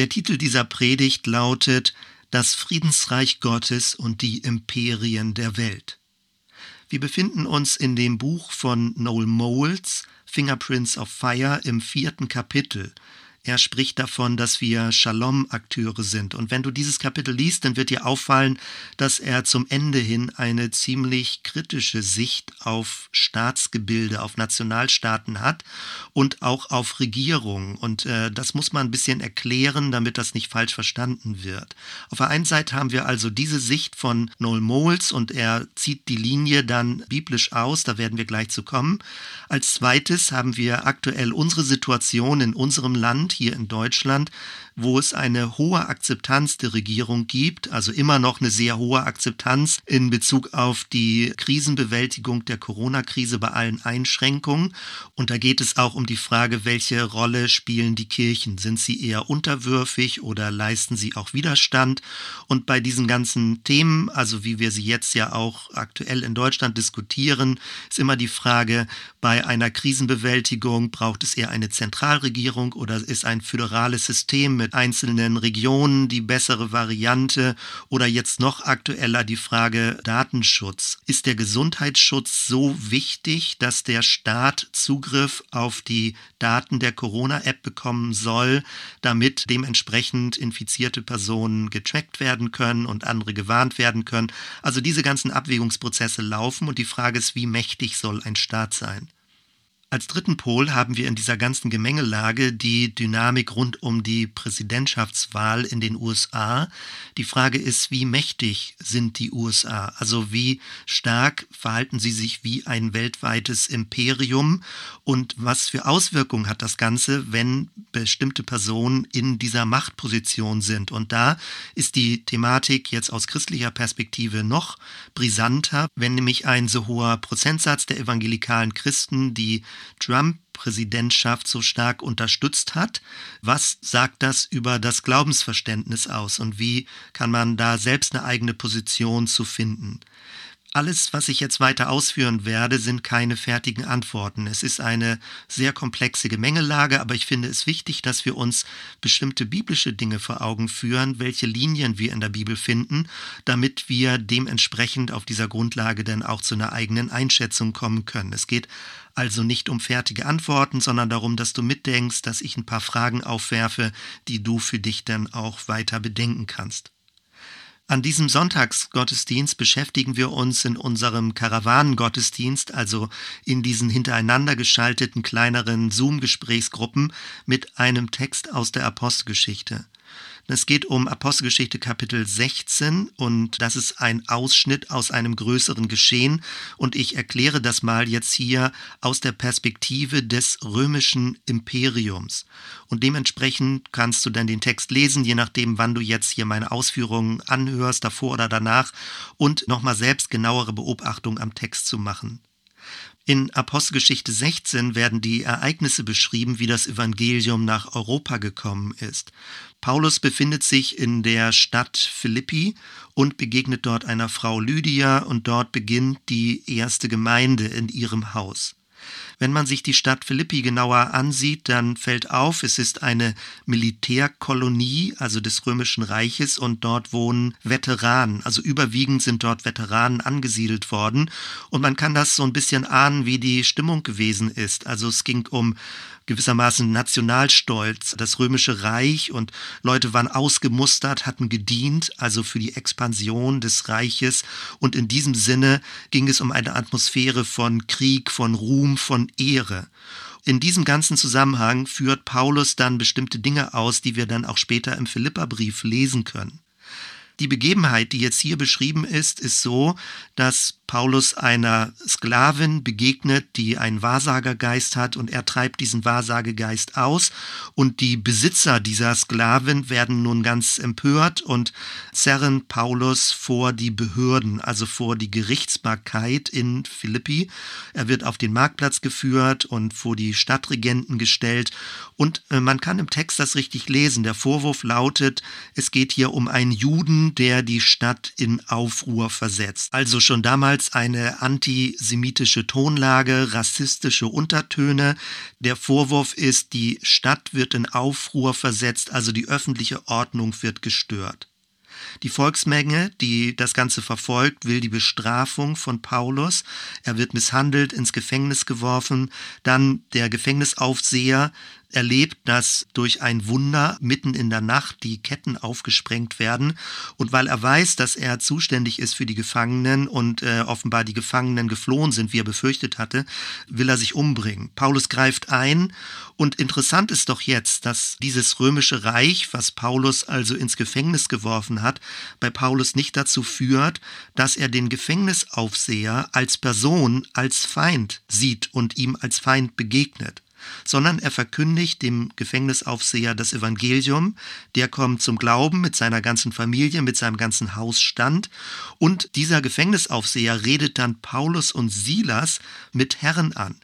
Der Titel dieser Predigt lautet Das Friedensreich Gottes und die Imperien der Welt. Wir befinden uns in dem Buch von Noel Moles, Fingerprints of Fire, im vierten Kapitel. Er spricht davon, dass wir Shalom-Akteure sind. Und wenn du dieses Kapitel liest, dann wird dir auffallen, dass er zum Ende hin eine ziemlich kritische Sicht auf Staatsgebilde, auf Nationalstaaten hat und auch auf Regierungen. Und äh, das muss man ein bisschen erklären, damit das nicht falsch verstanden wird. Auf der einen Seite haben wir also diese Sicht von Noel Moles und er zieht die Linie dann biblisch aus, da werden wir gleich zu kommen. Als zweites haben wir aktuell unsere Situation in unserem Land, Land hier in Deutschland, wo es eine hohe Akzeptanz der Regierung gibt, also immer noch eine sehr hohe Akzeptanz in Bezug auf die Krisenbewältigung der Corona-Krise bei allen Einschränkungen. Und da geht es auch um die Frage, welche Rolle spielen die Kirchen? Sind sie eher unterwürfig oder leisten sie auch Widerstand? Und bei diesen ganzen Themen, also wie wir sie jetzt ja auch aktuell in Deutschland diskutieren, ist immer die Frage, bei einer Krisenbewältigung braucht es eher eine Zentralregierung oder ist ein föderales System mit einzelnen Regionen die bessere Variante oder jetzt noch aktueller die Frage Datenschutz. Ist der Gesundheitsschutz so wichtig, dass der Staat Zugriff auf die Daten der Corona-App bekommen soll, damit dementsprechend infizierte Personen getrackt werden können und andere gewarnt werden können? Also diese ganzen Abwägungsprozesse laufen und die Frage ist, wie mächtig soll ein Staat sein? Als dritten Pol haben wir in dieser ganzen Gemengelage die Dynamik rund um die Präsidentschaftswahl in den USA. Die Frage ist, wie mächtig sind die USA? Also wie stark verhalten sie sich wie ein weltweites Imperium? Und was für Auswirkungen hat das Ganze, wenn bestimmte Personen in dieser Machtposition sind? Und da ist die Thematik jetzt aus christlicher Perspektive noch brisanter, wenn nämlich ein so hoher Prozentsatz der evangelikalen Christen, die Trump-Präsidentschaft so stark unterstützt hat. Was sagt das über das Glaubensverständnis aus und wie kann man da selbst eine eigene Position zu finden? Alles, was ich jetzt weiter ausführen werde, sind keine fertigen Antworten. Es ist eine sehr komplexe Gemengelage, aber ich finde es wichtig, dass wir uns bestimmte biblische Dinge vor Augen führen, welche Linien wir in der Bibel finden, damit wir dementsprechend auf dieser Grundlage dann auch zu einer eigenen Einschätzung kommen können. Es geht also nicht um fertige Antworten, sondern darum, dass du mitdenkst, dass ich ein paar Fragen aufwerfe, die du für dich dann auch weiter bedenken kannst. An diesem Sonntagsgottesdienst beschäftigen wir uns in unserem Karawanengottesdienst, also in diesen hintereinander geschalteten kleineren Zoom-Gesprächsgruppen, mit einem Text aus der Apostelgeschichte. Es geht um Apostelgeschichte Kapitel 16 und das ist ein Ausschnitt aus einem größeren Geschehen und ich erkläre das mal jetzt hier aus der Perspektive des römischen Imperiums. Und dementsprechend kannst du dann den Text lesen, je nachdem, wann du jetzt hier meine Ausführungen anhörst, davor oder danach und nochmal selbst genauere Beobachtung am Text zu machen. In Apostelgeschichte 16 werden die Ereignisse beschrieben, wie das Evangelium nach Europa gekommen ist. Paulus befindet sich in der Stadt Philippi und begegnet dort einer Frau Lydia und dort beginnt die erste Gemeinde in ihrem Haus. Wenn man sich die Stadt Philippi genauer ansieht, dann fällt auf, es ist eine Militärkolonie, also des Römischen Reiches, und dort wohnen Veteranen. Also überwiegend sind dort Veteranen angesiedelt worden. Und man kann das so ein bisschen ahnen, wie die Stimmung gewesen ist. Also es ging um gewissermaßen Nationalstolz, das römische Reich und Leute waren ausgemustert, hatten gedient, also für die Expansion des Reiches und in diesem Sinne ging es um eine Atmosphäre von Krieg, von Ruhm, von Ehre. In diesem ganzen Zusammenhang führt Paulus dann bestimmte Dinge aus, die wir dann auch später im Philipperbrief lesen können. Die Begebenheit, die jetzt hier beschrieben ist, ist so, dass Paulus einer Sklavin begegnet, die einen Wahrsagergeist hat und er treibt diesen Wahrsagegeist aus und die Besitzer dieser Sklavin werden nun ganz empört und zerren Paulus vor die Behörden, also vor die Gerichtsbarkeit in Philippi. Er wird auf den Marktplatz geführt und vor die Stadtregenten gestellt und äh, man kann im Text das richtig lesen. Der Vorwurf lautet, es geht hier um einen Juden, der die Stadt in Aufruhr versetzt. Also schon damals oftmals eine antisemitische Tonlage, rassistische Untertöne. Der Vorwurf ist, die Stadt wird in Aufruhr versetzt, also die öffentliche Ordnung wird gestört. Die Volksmenge, die das Ganze verfolgt, will die Bestrafung von Paulus. Er wird misshandelt, ins Gefängnis geworfen. Dann der Gefängnisaufseher erlebt, dass durch ein Wunder mitten in der Nacht die Ketten aufgesprengt werden. Und weil er weiß, dass er zuständig ist für die Gefangenen und äh, offenbar die Gefangenen geflohen sind, wie er befürchtet hatte, will er sich umbringen. Paulus greift ein. Und interessant ist doch jetzt, dass dieses römische Reich, was Paulus also ins Gefängnis geworfen hat, bei Paulus nicht dazu führt, dass er den Gefängnisaufseher als Person, als Feind sieht und ihm als Feind begegnet sondern er verkündigt dem Gefängnisaufseher das Evangelium, der kommt zum Glauben mit seiner ganzen Familie, mit seinem ganzen Hausstand und dieser Gefängnisaufseher redet dann Paulus und Silas mit Herren an.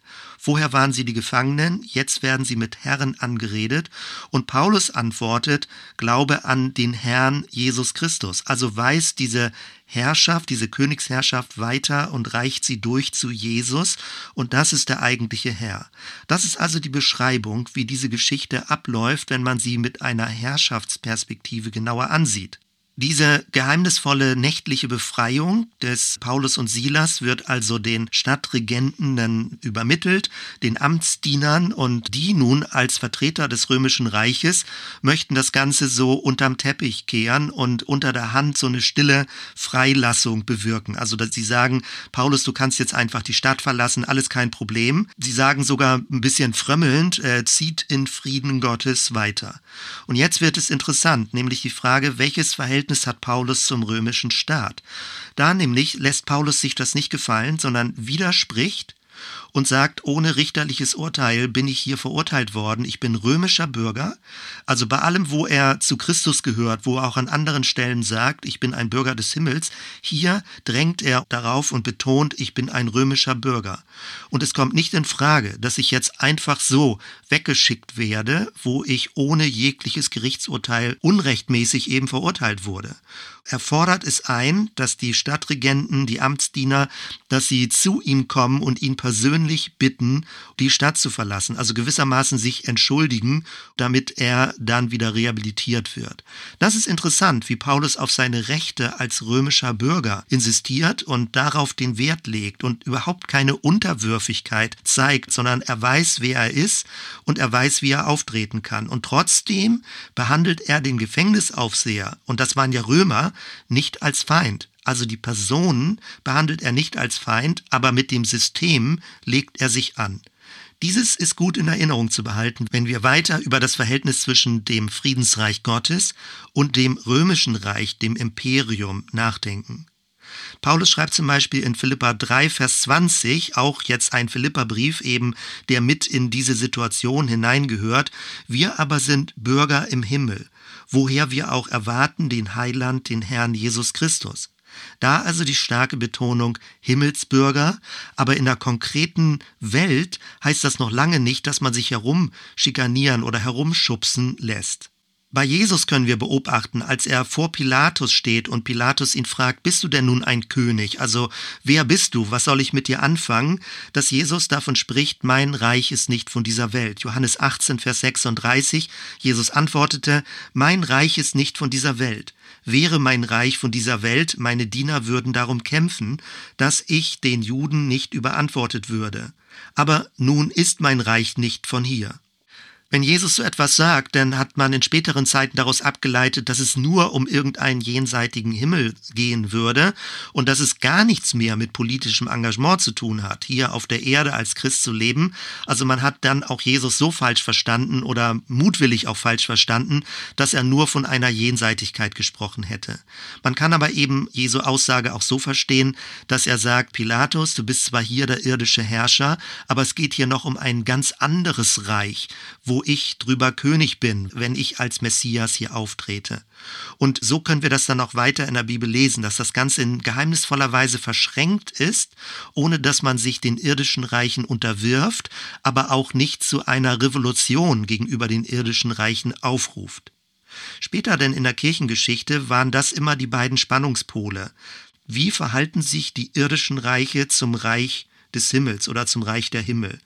Vorher waren sie die Gefangenen, jetzt werden sie mit Herren angeredet. Und Paulus antwortet, Glaube an den Herrn Jesus Christus. Also weist diese Herrschaft, diese Königsherrschaft weiter und reicht sie durch zu Jesus. Und das ist der eigentliche Herr. Das ist also die Beschreibung, wie diese Geschichte abläuft, wenn man sie mit einer Herrschaftsperspektive genauer ansieht. Diese geheimnisvolle nächtliche Befreiung des Paulus und Silas wird also den Stadtregenten dann übermittelt, den Amtsdienern und die nun als Vertreter des römischen Reiches möchten das Ganze so unterm Teppich kehren und unter der Hand so eine stille Freilassung bewirken. Also dass sie sagen, Paulus, du kannst jetzt einfach die Stadt verlassen, alles kein Problem. Sie sagen sogar ein bisschen frömmelnd, äh, zieht in Frieden Gottes weiter. Und jetzt wird es interessant, nämlich die Frage, welches Verhältnis Verhältnis hat Paulus zum römischen Staat. Da nämlich lässt Paulus sich das nicht gefallen, sondern widerspricht und sagt, ohne richterliches Urteil bin ich hier verurteilt worden, ich bin römischer Bürger. Also bei allem, wo er zu Christus gehört, wo er auch an anderen Stellen sagt, ich bin ein Bürger des Himmels, hier drängt er darauf und betont, ich bin ein römischer Bürger. Und es kommt nicht in Frage, dass ich jetzt einfach so weggeschickt werde, wo ich ohne jegliches Gerichtsurteil unrechtmäßig eben verurteilt wurde. Er fordert es ein, dass die Stadtregenten, die Amtsdiener, dass sie zu ihm kommen und ihn persönlich bitten, die Stadt zu verlassen, also gewissermaßen sich entschuldigen, damit er dann wieder rehabilitiert wird. Das ist interessant, wie Paulus auf seine Rechte als römischer Bürger insistiert und darauf den Wert legt und überhaupt keine Unterwürfigkeit zeigt, sondern er weiß, wer er ist und er weiß, wie er auftreten kann. Und trotzdem behandelt er den Gefängnisaufseher, und das waren ja Römer, nicht als Feind. Also die Personen behandelt er nicht als Feind, aber mit dem System legt er sich an. Dieses ist gut in Erinnerung zu behalten, wenn wir weiter über das Verhältnis zwischen dem Friedensreich Gottes und dem römischen Reich, dem Imperium, nachdenken. Paulus schreibt zum Beispiel in Philippa 3, Vers 20, auch jetzt ein Philippa-Brief eben, der mit in diese Situation hineingehört. Wir aber sind Bürger im Himmel, woher wir auch erwarten den Heiland, den Herrn Jesus Christus. Da also die starke Betonung Himmelsbürger, aber in der konkreten Welt heißt das noch lange nicht, dass man sich herumschikanieren oder herumschubsen lässt. Bei Jesus können wir beobachten, als er vor Pilatus steht und Pilatus ihn fragt, bist du denn nun ein König? Also wer bist du? Was soll ich mit dir anfangen? Dass Jesus davon spricht, mein Reich ist nicht von dieser Welt. Johannes 18, Vers 36, Jesus antwortete, mein Reich ist nicht von dieser Welt. Wäre mein Reich von dieser Welt, meine Diener würden darum kämpfen, dass ich den Juden nicht überantwortet würde. Aber nun ist mein Reich nicht von hier. Wenn Jesus so etwas sagt, dann hat man in späteren Zeiten daraus abgeleitet, dass es nur um irgendeinen jenseitigen Himmel gehen würde und dass es gar nichts mehr mit politischem Engagement zu tun hat, hier auf der Erde als Christ zu leben. Also man hat dann auch Jesus so falsch verstanden oder mutwillig auch falsch verstanden, dass er nur von einer Jenseitigkeit gesprochen hätte. Man kann aber eben Jesu Aussage auch so verstehen, dass er sagt, Pilatus, du bist zwar hier der irdische Herrscher, aber es geht hier noch um ein ganz anderes Reich, wo wo ich drüber König bin, wenn ich als Messias hier auftrete. Und so können wir das dann auch weiter in der Bibel lesen, dass das Ganze in geheimnisvoller Weise verschränkt ist, ohne dass man sich den irdischen Reichen unterwirft, aber auch nicht zu einer Revolution gegenüber den irdischen Reichen aufruft. Später denn in der Kirchengeschichte waren das immer die beiden Spannungspole. wie verhalten sich die irdischen Reiche zum Reich des Himmels oder zum Reich der Himmel.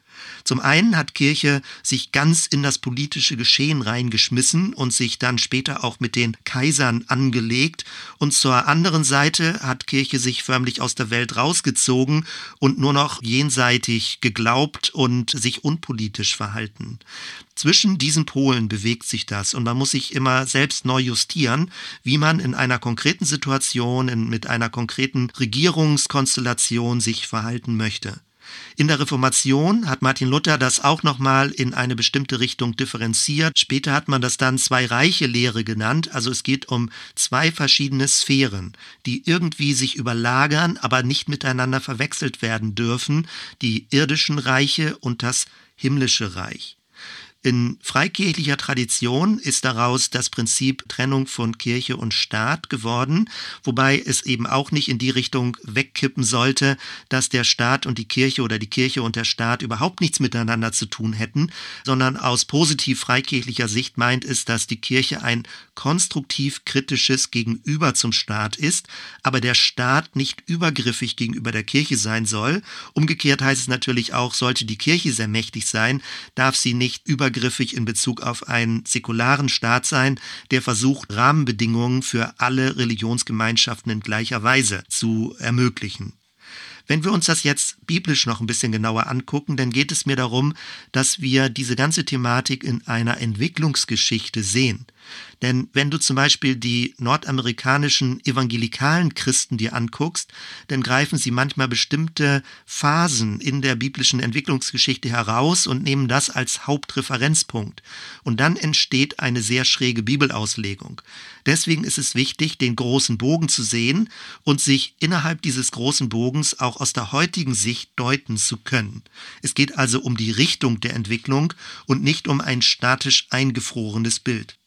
Zum einen hat Kirche sich ganz in das politische Geschehen reingeschmissen und sich dann später auch mit den Kaisern angelegt. Und zur anderen Seite hat Kirche sich förmlich aus der Welt rausgezogen und nur noch jenseitig geglaubt und sich unpolitisch verhalten. Zwischen diesen Polen bewegt sich das und man muss sich immer selbst neu justieren, wie man in einer konkreten Situation, in, mit einer konkreten Regierungskonstellation sich verhalten möchte. In der Reformation hat Martin Luther das auch nochmal in eine bestimmte Richtung differenziert. Später hat man das dann Zwei-Reiche-Lehre genannt. Also es geht um zwei verschiedene Sphären, die irgendwie sich überlagern, aber nicht miteinander verwechselt werden dürfen. Die irdischen Reiche und das himmlische Reich. In freikirchlicher Tradition ist daraus das Prinzip Trennung von Kirche und Staat geworden, wobei es eben auch nicht in die Richtung wegkippen sollte, dass der Staat und die Kirche oder die Kirche und der Staat überhaupt nichts miteinander zu tun hätten, sondern aus positiv freikirchlicher Sicht meint es, dass die Kirche ein konstruktiv kritisches Gegenüber zum Staat ist, aber der Staat nicht übergriffig gegenüber der Kirche sein soll. Umgekehrt heißt es natürlich auch, sollte die Kirche sehr mächtig sein, darf sie nicht über übergriffig in Bezug auf einen säkularen Staat sein, der versucht, Rahmenbedingungen für alle Religionsgemeinschaften in gleicher Weise zu ermöglichen. Wenn wir uns das jetzt biblisch noch ein bisschen genauer angucken, dann geht es mir darum, dass wir diese ganze Thematik in einer Entwicklungsgeschichte sehen. Denn wenn du zum Beispiel die nordamerikanischen evangelikalen Christen dir anguckst, dann greifen sie manchmal bestimmte Phasen in der biblischen Entwicklungsgeschichte heraus und nehmen das als Hauptreferenzpunkt. Und dann entsteht eine sehr schräge Bibelauslegung. Deswegen ist es wichtig, den großen Bogen zu sehen und sich innerhalb dieses großen Bogens auch aus der heutigen Sicht deuten zu können. Es geht also um die Richtung der Entwicklung und nicht um ein statisch eingefrorenes Bild.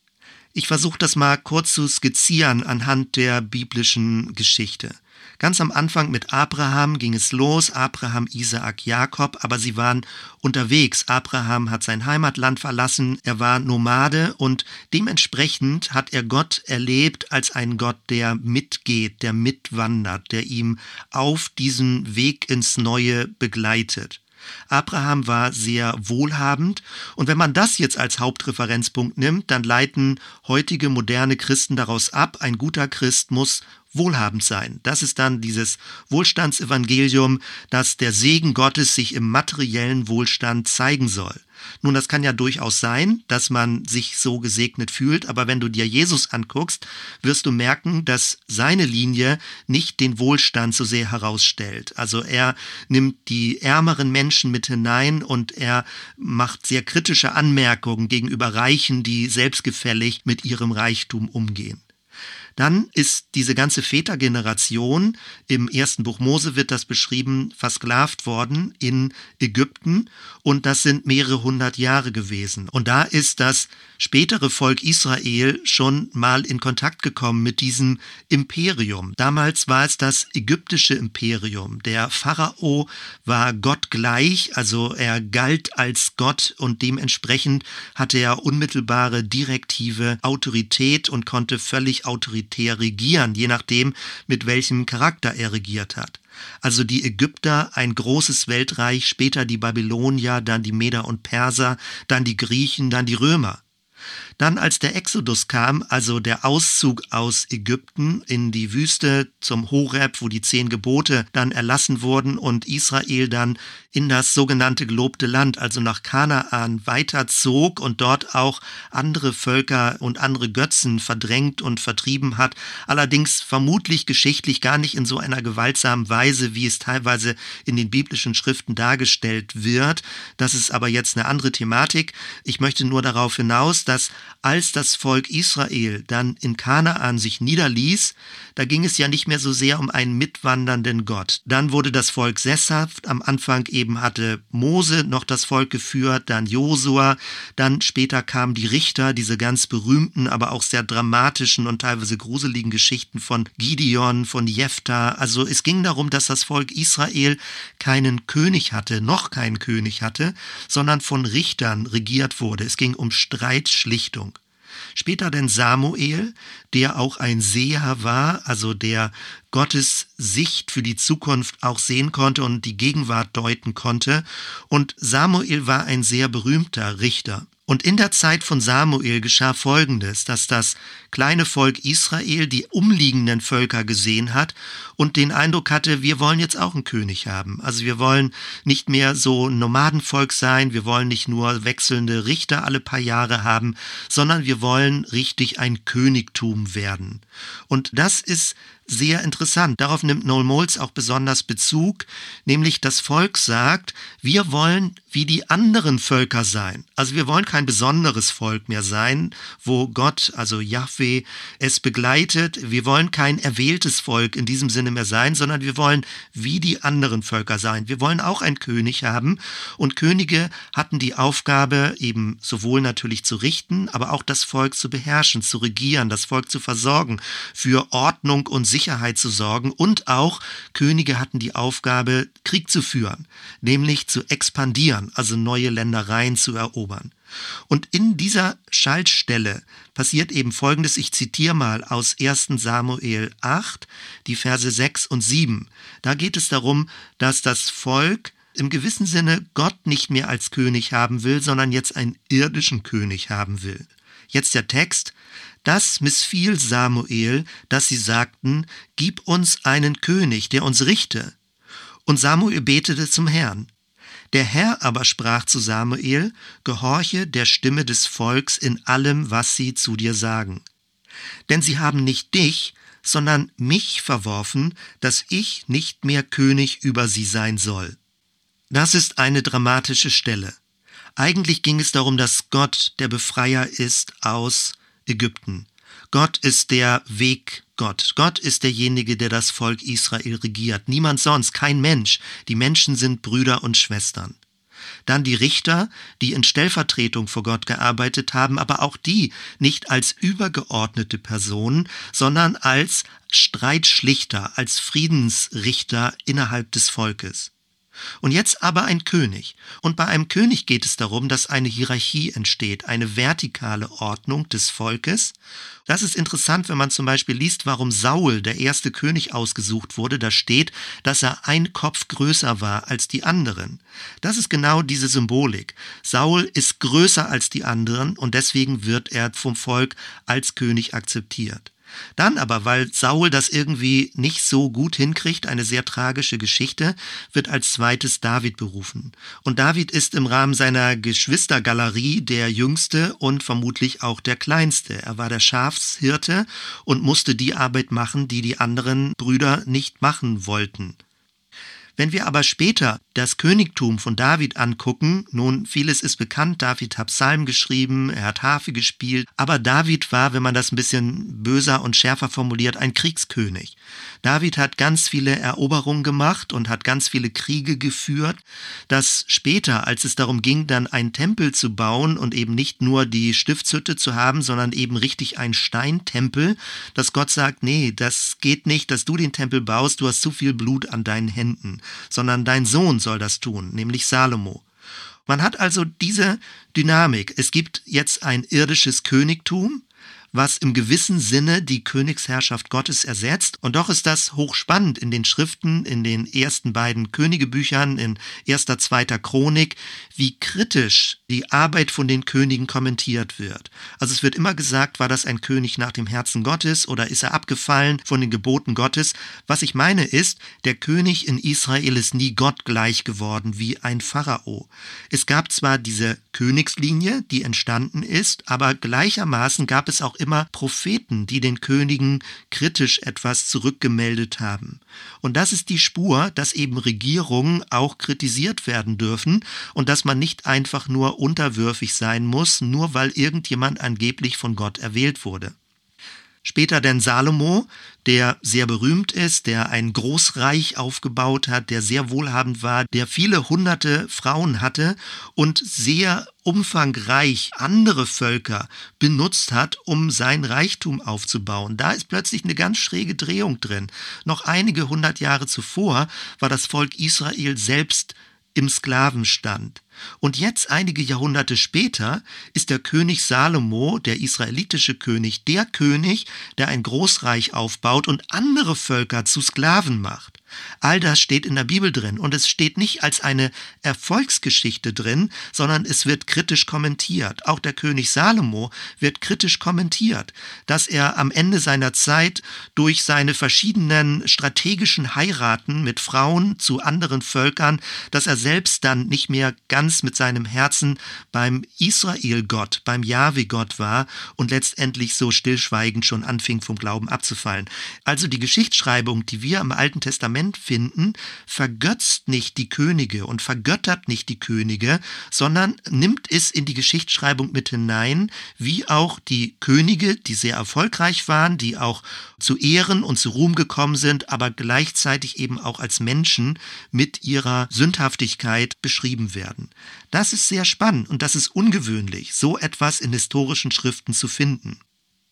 Ich versuche das mal kurz zu skizzieren anhand der biblischen Geschichte. Ganz am Anfang mit Abraham ging es los, Abraham, Isaak, Jakob, aber sie waren unterwegs. Abraham hat sein Heimatland verlassen, er war Nomade und dementsprechend hat er Gott erlebt als einen Gott, der mitgeht, der mitwandert, der ihm auf diesen Weg ins Neue begleitet. Abraham war sehr wohlhabend und wenn man das jetzt als Hauptreferenzpunkt nimmt, dann leiten heutige moderne Christen daraus ab, ein guter Christ muss wohlhabend sein. Das ist dann dieses Wohlstandsevangelium, dass der Segen Gottes sich im materiellen Wohlstand zeigen soll. Nun, das kann ja durchaus sein, dass man sich so gesegnet fühlt, aber wenn du dir Jesus anguckst, wirst du merken, dass seine Linie nicht den Wohlstand so sehr herausstellt. Also er nimmt die ärmeren Menschen mit hinein und er macht sehr kritische Anmerkungen gegenüber Reichen, die selbstgefällig mit ihrem Reichtum umgehen. Dann ist diese ganze Vätergeneration, im ersten Buch Mose wird das beschrieben, versklavt worden in Ägypten und das sind mehrere hundert Jahre gewesen. Und da ist das spätere Volk Israel schon mal in Kontakt gekommen mit diesem Imperium. Damals war es das ägyptische Imperium. Der Pharao war Gott gleich, also er galt als Gott und dementsprechend hatte er unmittelbare direktive Autorität und konnte völlig autoritär autoritär regieren, je nachdem, mit welchem Charakter er regiert hat. Also die Ägypter, ein großes Weltreich, später die Babylonier, dann die Meder und Perser, dann die Griechen, dann die Römer. Dann als der Exodus kam, also der Auszug aus Ägypten in die Wüste zum Horeb, wo die zehn Gebote dann erlassen wurden und Israel dann in das sogenannte gelobte Land, also nach Kanaan, weiterzog und dort auch andere Völker und andere Götzen verdrängt und vertrieben hat. Allerdings vermutlich geschichtlich gar nicht in so einer gewaltsamen Weise, wie es teilweise in den biblischen Schriften dargestellt wird. Das ist aber jetzt eine andere Thematik. Ich möchte nur darauf hinaus, dass als das Volk Israel dann in Kanaan sich niederließ, da ging es ja nicht mehr so sehr um einen mitwandernden Gott. Dann wurde das Volk sesshaft. Am Anfang eben hatte Mose noch das Volk geführt, dann Josua, dann später kamen die Richter, diese ganz berühmten, aber auch sehr dramatischen und teilweise gruseligen Geschichten von Gideon, von Jephthah. Also es ging darum, dass das Volk Israel keinen König hatte, noch keinen König hatte, sondern von Richtern regiert wurde. Es ging um Streitschlichtung. Später dann Samuel, der auch ein Seher war, also der Gottes Sicht für die Zukunft auch sehen konnte und die Gegenwart deuten konnte. Und Samuel war ein sehr berühmter Richter. Und in der Zeit von Samuel geschah Folgendes, dass das kleine Volk Israel die umliegenden Völker gesehen hat und den Eindruck hatte, wir wollen jetzt auch einen König haben. Also wir wollen nicht mehr so ein Nomadenvolk sein, wir wollen nicht nur wechselnde Richter alle paar Jahre haben, sondern wir wollen richtig ein Königtum werden. Und das ist sehr interessant. Darauf nimmt Noel Moles auch besonders Bezug, nämlich das Volk sagt, wir wollen wie die anderen Völker sein. Also wir wollen kein besonderes Volk mehr sein, wo Gott, also Yahweh, es begleitet. Wir wollen kein erwähltes Volk in diesem Sinne mehr sein, sondern wir wollen wie die anderen Völker sein. Wir wollen auch einen König haben. Und Könige hatten die Aufgabe, eben sowohl natürlich zu richten, aber auch das Volk zu beherrschen, zu regieren, das Volk zu versorgen, für Ordnung und Sicherheit zu sorgen. Und auch Könige hatten die Aufgabe, Krieg zu führen, nämlich zu expandieren also neue Ländereien zu erobern. Und in dieser Schaltstelle passiert eben Folgendes, ich zitiere mal aus 1 Samuel 8, die Verse 6 und 7. Da geht es darum, dass das Volk im gewissen Sinne Gott nicht mehr als König haben will, sondern jetzt einen irdischen König haben will. Jetzt der Text. Das missfiel Samuel, dass sie sagten, Gib uns einen König, der uns richte. Und Samuel betete zum Herrn. Der Herr aber sprach zu Samuel, Gehorche der Stimme des Volks in allem, was sie zu dir sagen. Denn sie haben nicht dich, sondern mich verworfen, dass ich nicht mehr König über sie sein soll. Das ist eine dramatische Stelle. Eigentlich ging es darum, dass Gott der Befreier ist aus Ägypten. Gott ist der Weg Gott. Gott ist derjenige, der das Volk Israel regiert. Niemand sonst, kein Mensch. Die Menschen sind Brüder und Schwestern. Dann die Richter, die in Stellvertretung vor Gott gearbeitet haben, aber auch die nicht als übergeordnete Personen, sondern als Streitschlichter, als Friedensrichter innerhalb des Volkes. Und jetzt aber ein König. Und bei einem König geht es darum, dass eine Hierarchie entsteht, eine vertikale Ordnung des Volkes. Das ist interessant, wenn man zum Beispiel liest, warum Saul, der erste König, ausgesucht wurde. Da steht, dass er ein Kopf größer war als die anderen. Das ist genau diese Symbolik. Saul ist größer als die anderen und deswegen wird er vom Volk als König akzeptiert. Dann aber, weil Saul das irgendwie nicht so gut hinkriegt, eine sehr tragische Geschichte, wird als zweites David berufen. Und David ist im Rahmen seiner Geschwistergalerie der jüngste und vermutlich auch der kleinste. Er war der Schafshirte und musste die Arbeit machen, die die anderen Brüder nicht machen wollten. Wenn wir aber später das Königtum von David angucken, nun vieles ist bekannt, David hat Psalm geschrieben, er hat Harfe gespielt, aber David war, wenn man das ein bisschen böser und schärfer formuliert, ein Kriegskönig. David hat ganz viele Eroberungen gemacht und hat ganz viele Kriege geführt, dass später, als es darum ging, dann einen Tempel zu bauen und eben nicht nur die Stiftshütte zu haben, sondern eben richtig ein Steintempel, dass Gott sagt, nee, das geht nicht, dass du den Tempel baust, du hast zu viel Blut an deinen Händen sondern dein Sohn soll das tun, nämlich Salomo. Man hat also diese Dynamik. Es gibt jetzt ein irdisches Königtum, was im gewissen Sinne die Königsherrschaft Gottes ersetzt. Und doch ist das hochspannend in den Schriften, in den ersten beiden Königebüchern, in erster, zweiter Chronik, wie kritisch die Arbeit von den Königen kommentiert wird. Also es wird immer gesagt, war das ein König nach dem Herzen Gottes oder ist er abgefallen von den Geboten Gottes? Was ich meine ist, der König in Israel ist nie Gott gleich geworden wie ein Pharao. Es gab zwar diese Königslinie, die entstanden ist, aber gleichermaßen gab es auch immer Propheten, die den Königen kritisch etwas zurückgemeldet haben. Und das ist die Spur, dass eben Regierungen auch kritisiert werden dürfen und dass man nicht einfach nur unterwürfig sein muss, nur weil irgendjemand angeblich von Gott erwählt wurde. Später denn Salomo, der sehr berühmt ist, der ein Großreich aufgebaut hat, der sehr wohlhabend war, der viele hunderte Frauen hatte und sehr umfangreich andere Völker benutzt hat, um sein Reichtum aufzubauen. Da ist plötzlich eine ganz schräge Drehung drin. Noch einige hundert Jahre zuvor war das Volk Israel selbst im Sklavenstand. Und jetzt, einige Jahrhunderte später, ist der König Salomo, der israelitische König, der König, der ein Großreich aufbaut und andere Völker zu Sklaven macht. All das steht in der Bibel drin und es steht nicht als eine Erfolgsgeschichte drin, sondern es wird kritisch kommentiert. Auch der König Salomo wird kritisch kommentiert, dass er am Ende seiner Zeit durch seine verschiedenen strategischen Heiraten mit Frauen zu anderen Völkern, dass er selbst dann nicht mehr ganz mit seinem Herzen beim Israel-Gott, beim Jahwe-Gott war und letztendlich so stillschweigend schon anfing vom Glauben abzufallen. Also die Geschichtsschreibung, die wir im Alten Testament Testament finden, vergötzt nicht die Könige und vergöttert nicht die Könige, sondern nimmt es in die Geschichtsschreibung mit hinein, wie auch die Könige, die sehr erfolgreich waren, die auch zu Ehren und zu Ruhm gekommen sind, aber gleichzeitig eben auch als Menschen mit ihrer Sündhaftigkeit beschrieben werden. Das ist sehr spannend und das ist ungewöhnlich, so etwas in historischen Schriften zu finden.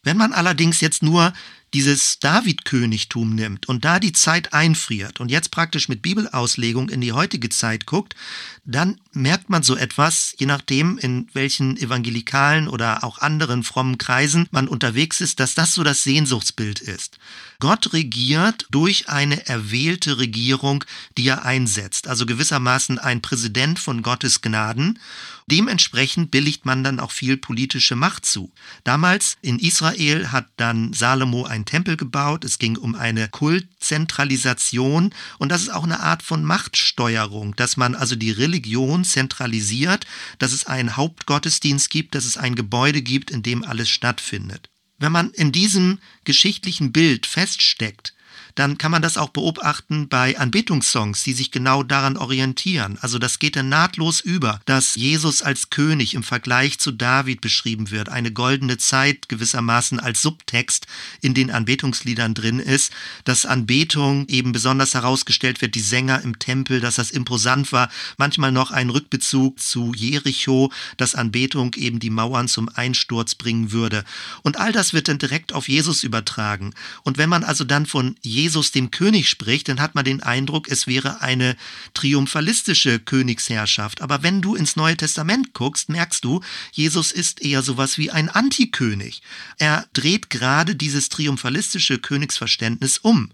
Wenn man allerdings jetzt nur dieses David-Königtum nimmt und da die Zeit einfriert und jetzt praktisch mit Bibelauslegung in die heutige Zeit guckt, dann merkt man so etwas, je nachdem, in welchen evangelikalen oder auch anderen frommen Kreisen man unterwegs ist, dass das so das Sehnsuchtsbild ist. Gott regiert durch eine erwählte Regierung, die er einsetzt, also gewissermaßen ein Präsident von Gottes Gnaden. Dementsprechend billigt man dann auch viel politische Macht zu. Damals in Israel hat dann Salomo ein einen Tempel gebaut, es ging um eine Kultzentralisation und das ist auch eine Art von Machtsteuerung, dass man also die Religion zentralisiert, dass es einen Hauptgottesdienst gibt, dass es ein Gebäude gibt, in dem alles stattfindet. Wenn man in diesem geschichtlichen Bild feststeckt, dann kann man das auch beobachten bei Anbetungssongs, die sich genau daran orientieren. Also das geht dann nahtlos über, dass Jesus als König im Vergleich zu David beschrieben wird, eine goldene Zeit gewissermaßen als Subtext in den Anbetungsliedern drin ist, dass Anbetung eben besonders herausgestellt wird, die Sänger im Tempel, dass das imposant war, manchmal noch ein Rückbezug zu Jericho, dass Anbetung eben die Mauern zum Einsturz bringen würde. Und all das wird dann direkt auf Jesus übertragen. Und wenn man also dann von Jesus Jesus dem König spricht, dann hat man den Eindruck, es wäre eine triumphalistische Königsherrschaft. Aber wenn du ins Neue Testament guckst, merkst du, Jesus ist eher sowas wie ein Antikönig. Er dreht gerade dieses triumphalistische Königsverständnis um.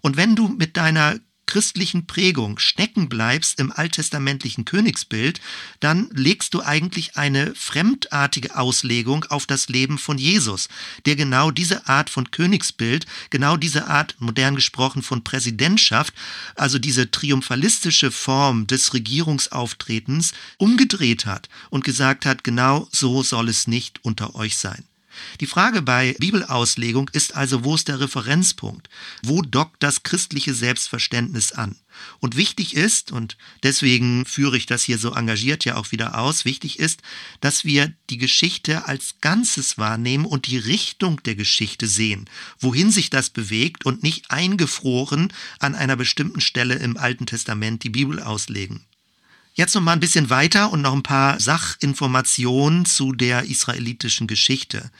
Und wenn du mit deiner christlichen Prägung stecken bleibst im alttestamentlichen Königsbild, dann legst du eigentlich eine fremdartige Auslegung auf das Leben von Jesus, der genau diese Art von Königsbild, genau diese Art, modern gesprochen, von Präsidentschaft, also diese triumphalistische Form des Regierungsauftretens umgedreht hat und gesagt hat, genau so soll es nicht unter euch sein. Die Frage bei Bibelauslegung ist also, wo ist der Referenzpunkt? Wo dockt das christliche Selbstverständnis an? Und wichtig ist, und deswegen führe ich das hier so engagiert ja auch wieder aus, wichtig ist, dass wir die Geschichte als Ganzes wahrnehmen und die Richtung der Geschichte sehen, wohin sich das bewegt und nicht eingefroren an einer bestimmten Stelle im Alten Testament die Bibel auslegen. Jetzt noch mal ein bisschen weiter und noch ein paar Sachinformationen zu der israelitischen Geschichte.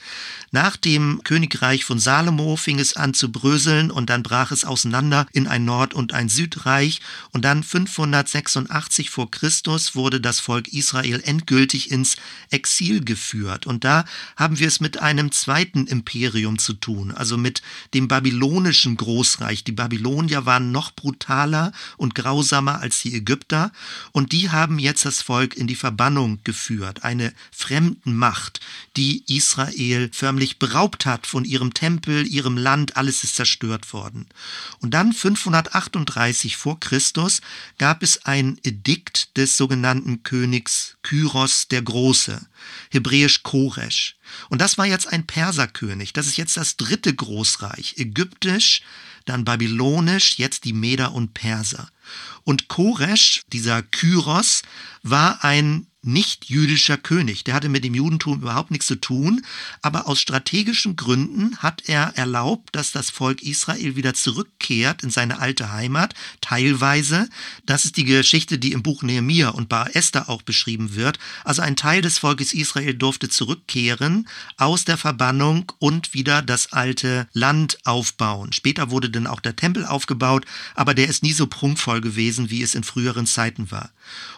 Nach dem Königreich von Salomo fing es an zu bröseln und dann brach es auseinander in ein Nord- und ein Südreich und dann 586 vor Christus wurde das Volk Israel endgültig ins Exil geführt und da haben wir es mit einem zweiten Imperium zu tun, also mit dem babylonischen Großreich. Die Babylonier waren noch brutaler und grausamer als die Ägypter und die haben jetzt das Volk in die Verbannung geführt, eine Fremdenmacht, die Israel förmlich beraubt hat von ihrem Tempel, ihrem Land, alles ist zerstört worden. Und dann 538 vor Christus gab es ein Edikt des sogenannten Königs Kyros der Große, hebräisch Koresh. Und das war jetzt ein Perserkönig, das ist jetzt das dritte Großreich, ägyptisch, dann babylonisch, jetzt die Meder und Perser. Und Koresh, dieser Kyros, war ein nicht-jüdischer König. Der hatte mit dem Judentum überhaupt nichts zu tun, aber aus strategischen Gründen hat er erlaubt, dass das Volk Israel wieder zurückkehrt in seine alte Heimat, teilweise. Das ist die Geschichte, die im Buch Nehemiah und Bar Esther auch beschrieben wird. Also ein Teil des Volkes Israel durfte zurückkehren aus der Verbannung und wieder das alte Land aufbauen. Später wurde dann auch der Tempel aufgebaut, aber der ist nie so prunkvoll gewesen, wie es in früheren Zeiten war.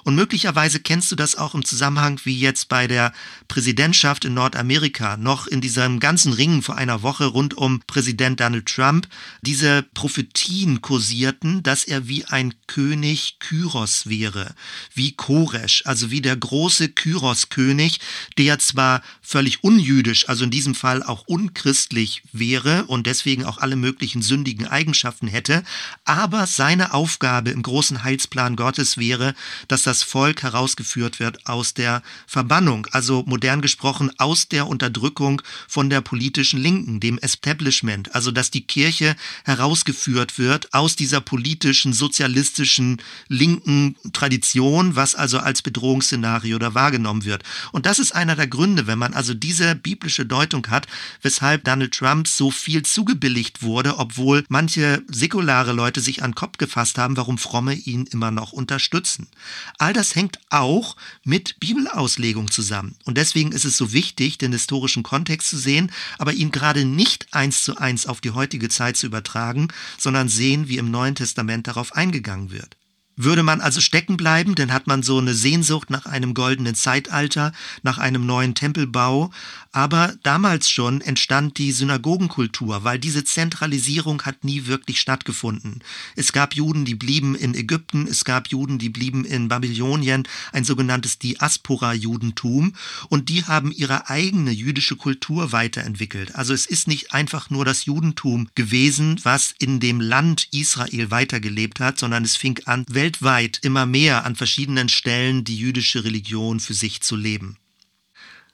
Und möglicherweise kennst du das auch im Zusammenhang wie jetzt bei der Präsidentschaft in Nordamerika, noch in diesem ganzen Ringen vor einer Woche rund um Präsident Donald Trump, diese Prophetien kursierten, dass er wie ein König Kyros wäre, wie Koresh, also wie der große Kyros-König, der zwar völlig unjüdisch, also in diesem Fall auch unchristlich wäre und deswegen auch alle möglichen sündigen Eigenschaften hätte, aber seine Aufgabe im großen Heilsplan Gottes wäre, dass das Volk herausgeführt wird aus der Verbannung, also modern gesprochen aus der Unterdrückung von der politischen Linken, dem Establishment, also dass die Kirche herausgeführt wird aus dieser politischen, sozialistischen, linken Tradition, was also als Bedrohungsszenario da wahrgenommen wird. Und das ist einer der Gründe, wenn man also diese biblische Deutung hat, weshalb Donald Trump so viel zugebilligt wurde, obwohl manche säkulare Leute sich an den Kopf gefasst haben, warum Fromme ihn immer noch unterstützen. All das hängt auch mit Bibelauslegung zusammen. Und deswegen ist es so wichtig, den historischen Kontext zu sehen, aber ihn gerade nicht eins zu eins auf die heutige Zeit zu übertragen, sondern sehen, wie im Neuen Testament darauf eingegangen wird. Würde man also stecken bleiben, dann hat man so eine Sehnsucht nach einem goldenen Zeitalter, nach einem neuen Tempelbau. Aber damals schon entstand die Synagogenkultur, weil diese Zentralisierung hat nie wirklich stattgefunden. Es gab Juden, die blieben in Ägypten, es gab Juden, die blieben in Babylonien, ein sogenanntes Diaspora-Judentum. Und die haben ihre eigene jüdische Kultur weiterentwickelt. Also es ist nicht einfach nur das Judentum gewesen, was in dem Land Israel weitergelebt hat, sondern es fing an, weltweit immer mehr an verschiedenen Stellen die jüdische Religion für sich zu leben.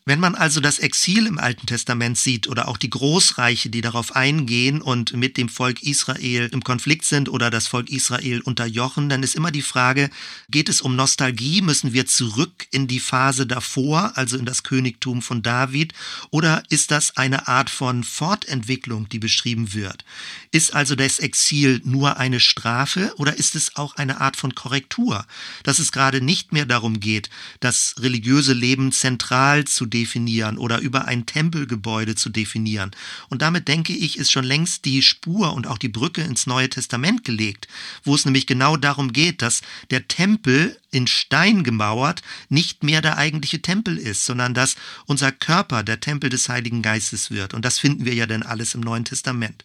Wenn man also das Exil im Alten Testament sieht oder auch die Großreiche, die darauf eingehen und mit dem Volk Israel im Konflikt sind oder das Volk Israel unterjochen, dann ist immer die Frage, geht es um Nostalgie? Müssen wir zurück in die Phase davor, also in das Königtum von David? Oder ist das eine Art von Fortentwicklung, die beschrieben wird? Ist also das Exil nur eine Strafe oder ist es auch eine Art von Korrektur? Dass es gerade nicht mehr darum geht, das religiöse Leben zentral zu definieren oder über ein Tempelgebäude zu definieren. Und damit denke ich, ist schon längst die Spur und auch die Brücke ins Neue Testament gelegt, wo es nämlich genau darum geht, dass der Tempel in Stein gemauert nicht mehr der eigentliche Tempel ist, sondern dass unser Körper der Tempel des Heiligen Geistes wird. Und das finden wir ja dann alles im Neuen Testament.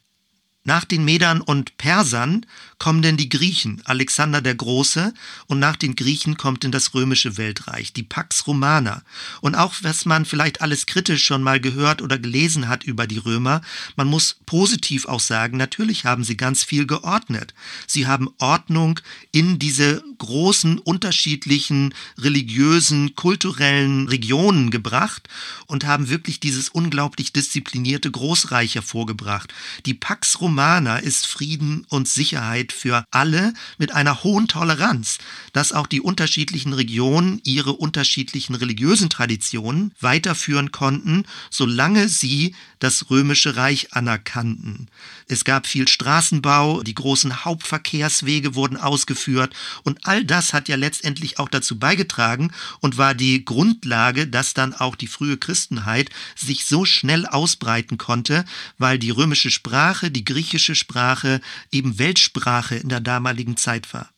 Nach den Medern und Persern kommen denn die Griechen, Alexander der Große, und nach den Griechen kommt denn das römische Weltreich, die Pax Romana. Und auch was man vielleicht alles kritisch schon mal gehört oder gelesen hat über die Römer, man muss positiv auch sagen, natürlich haben sie ganz viel geordnet. Sie haben Ordnung in diese großen, unterschiedlichen religiösen, kulturellen Regionen gebracht und haben wirklich dieses unglaublich disziplinierte Großreich hervorgebracht. Die Pax Romana Humana ist Frieden und Sicherheit für alle mit einer hohen Toleranz, dass auch die unterschiedlichen Regionen ihre unterschiedlichen religiösen Traditionen weiterführen konnten, solange sie das römische Reich anerkannten. Es gab viel Straßenbau, die großen Hauptverkehrswege wurden ausgeführt und all das hat ja letztendlich auch dazu beigetragen und war die Grundlage, dass dann auch die frühe Christenheit sich so schnell ausbreiten konnte, weil die römische Sprache, die griechische Sprache eben Weltsprache in der damaligen Zeit war.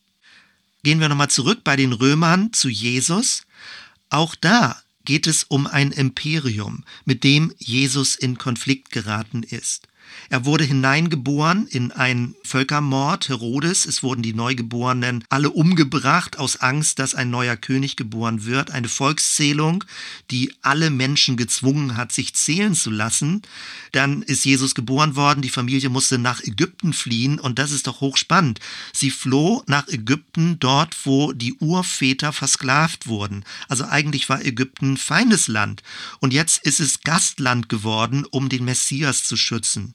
Gehen wir nochmal zurück bei den Römern zu Jesus. Auch da geht es um ein Imperium, mit dem Jesus in Konflikt geraten ist. Er wurde hineingeboren in einen Völkermord Herodes. Es wurden die Neugeborenen alle umgebracht aus Angst, dass ein neuer König geboren wird. Eine Volkszählung, die alle Menschen gezwungen hat, sich zählen zu lassen. Dann ist Jesus geboren worden. Die Familie musste nach Ägypten fliehen. Und das ist doch hochspannend. Sie floh nach Ägypten, dort, wo die Urväter versklavt wurden. Also eigentlich war Ägypten Feindesland. Und jetzt ist es Gastland geworden, um den Messias zu schützen.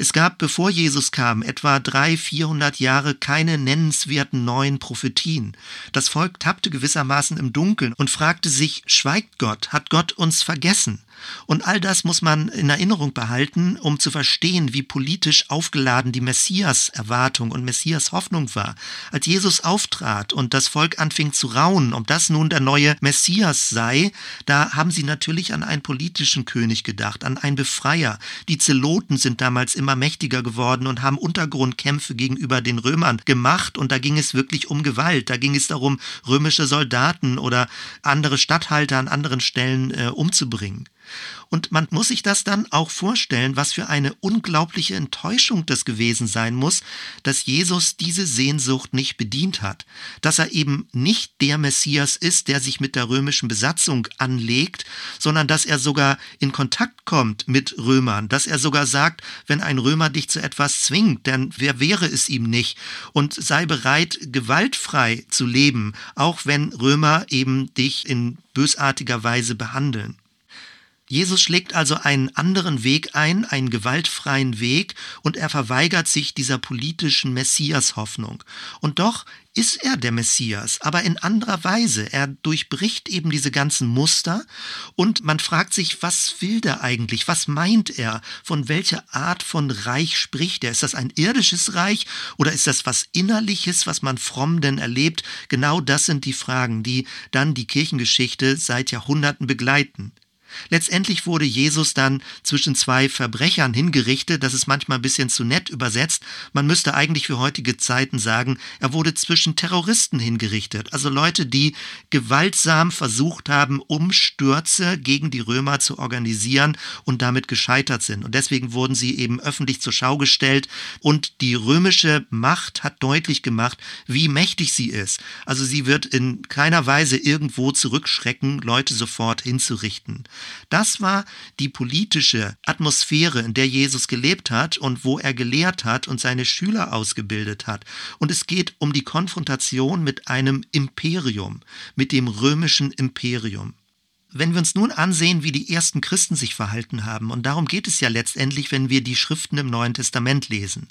Es gab, bevor Jesus kam, etwa drei, vierhundert Jahre keine nennenswerten neuen Prophetien. Das Volk tappte gewissermaßen im Dunkeln und fragte sich, schweigt Gott? Hat Gott uns vergessen? Und all das muss man in Erinnerung behalten, um zu verstehen, wie politisch aufgeladen die Messias-Erwartung und Messias-Hoffnung war. Als Jesus auftrat und das Volk anfing zu raunen, ob das nun der neue Messias sei, da haben sie natürlich an einen politischen König gedacht, an einen Befreier. Die Zeloten sind damals immer mächtiger geworden und haben Untergrundkämpfe gegenüber den Römern gemacht und da ging es wirklich um Gewalt. Da ging es darum, römische Soldaten oder andere Statthalter an anderen Stellen äh, umzubringen. Und man muss sich das dann auch vorstellen, was für eine unglaubliche Enttäuschung das gewesen sein muss, dass Jesus diese Sehnsucht nicht bedient hat, dass er eben nicht der Messias ist, der sich mit der römischen Besatzung anlegt, sondern dass er sogar in Kontakt kommt mit Römern, dass er sogar sagt, wenn ein Römer dich zu etwas zwingt, denn wer wäre es ihm nicht, und sei bereit, gewaltfrei zu leben, auch wenn Römer eben dich in bösartiger Weise behandeln. Jesus schlägt also einen anderen Weg ein, einen gewaltfreien Weg, und er verweigert sich dieser politischen Messias-Hoffnung. Und doch ist er der Messias, aber in anderer Weise. Er durchbricht eben diese ganzen Muster und man fragt sich, was will der eigentlich? Was meint er? Von welcher Art von Reich spricht er? Ist das ein irdisches Reich oder ist das was Innerliches, was man fromm denn erlebt? Genau das sind die Fragen, die dann die Kirchengeschichte seit Jahrhunderten begleiten. Letztendlich wurde Jesus dann zwischen zwei Verbrechern hingerichtet. Das ist manchmal ein bisschen zu nett übersetzt. Man müsste eigentlich für heutige Zeiten sagen, er wurde zwischen Terroristen hingerichtet. Also Leute, die gewaltsam versucht haben, Umstürze gegen die Römer zu organisieren und damit gescheitert sind. Und deswegen wurden sie eben öffentlich zur Schau gestellt. Und die römische Macht hat deutlich gemacht, wie mächtig sie ist. Also sie wird in keiner Weise irgendwo zurückschrecken, Leute sofort hinzurichten. Das war die politische Atmosphäre, in der Jesus gelebt hat und wo er gelehrt hat und seine Schüler ausgebildet hat. Und es geht um die Konfrontation mit einem Imperium, mit dem römischen Imperium. Wenn wir uns nun ansehen, wie die ersten Christen sich verhalten haben, und darum geht es ja letztendlich, wenn wir die Schriften im Neuen Testament lesen.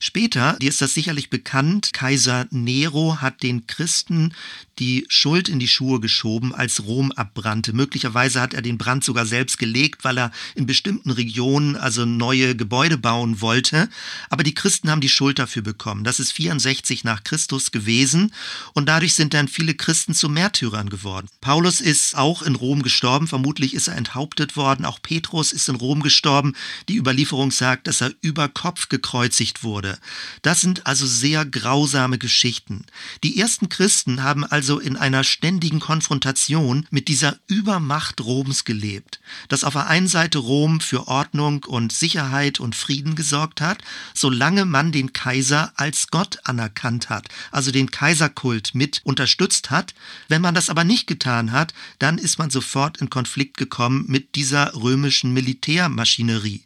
Später, dir ist das sicherlich bekannt, Kaiser Nero hat den Christen die Schuld in die Schuhe geschoben, als Rom abbrannte. Möglicherweise hat er den Brand sogar selbst gelegt, weil er in bestimmten Regionen also neue Gebäude bauen wollte. Aber die Christen haben die Schuld dafür bekommen. Das ist 64 nach Christus gewesen und dadurch sind dann viele Christen zu Märtyrern geworden. Paulus ist auch in Rom gestorben, vermutlich ist er enthauptet worden. Auch Petrus ist in Rom gestorben. Die Überlieferung sagt, dass er über Kopf gekreuzigt wurde. Das sind also sehr grausame Geschichten. Die ersten Christen haben also also in einer ständigen Konfrontation mit dieser Übermacht Roms gelebt, das auf der einen Seite Rom für Ordnung und Sicherheit und Frieden gesorgt hat, solange man den Kaiser als Gott anerkannt hat, also den Kaiserkult mit unterstützt hat. Wenn man das aber nicht getan hat, dann ist man sofort in Konflikt gekommen mit dieser römischen Militärmaschinerie.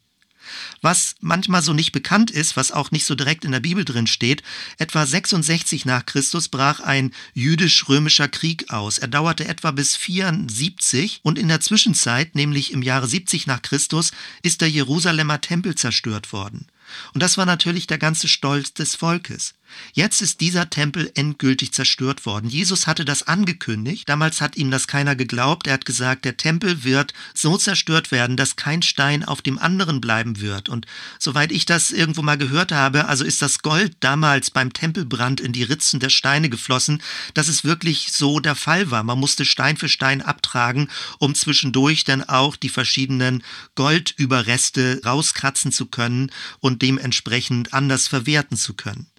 Was manchmal so nicht bekannt ist, was auch nicht so direkt in der Bibel drin steht, etwa 66 nach Christus brach ein jüdisch-römischer Krieg aus. Er dauerte etwa bis 74 und in der Zwischenzeit, nämlich im Jahre 70 nach Christus, ist der Jerusalemer Tempel zerstört worden. Und das war natürlich der ganze Stolz des Volkes. Jetzt ist dieser Tempel endgültig zerstört worden. Jesus hatte das angekündigt. Damals hat ihm das keiner geglaubt. Er hat gesagt, der Tempel wird so zerstört werden, dass kein Stein auf dem anderen bleiben wird. Und soweit ich das irgendwo mal gehört habe, also ist das Gold damals beim Tempelbrand in die Ritzen der Steine geflossen, dass es wirklich so der Fall war. Man musste Stein für Stein abtragen, um zwischendurch dann auch die verschiedenen Goldüberreste rauskratzen zu können und dementsprechend anders verwerten zu können.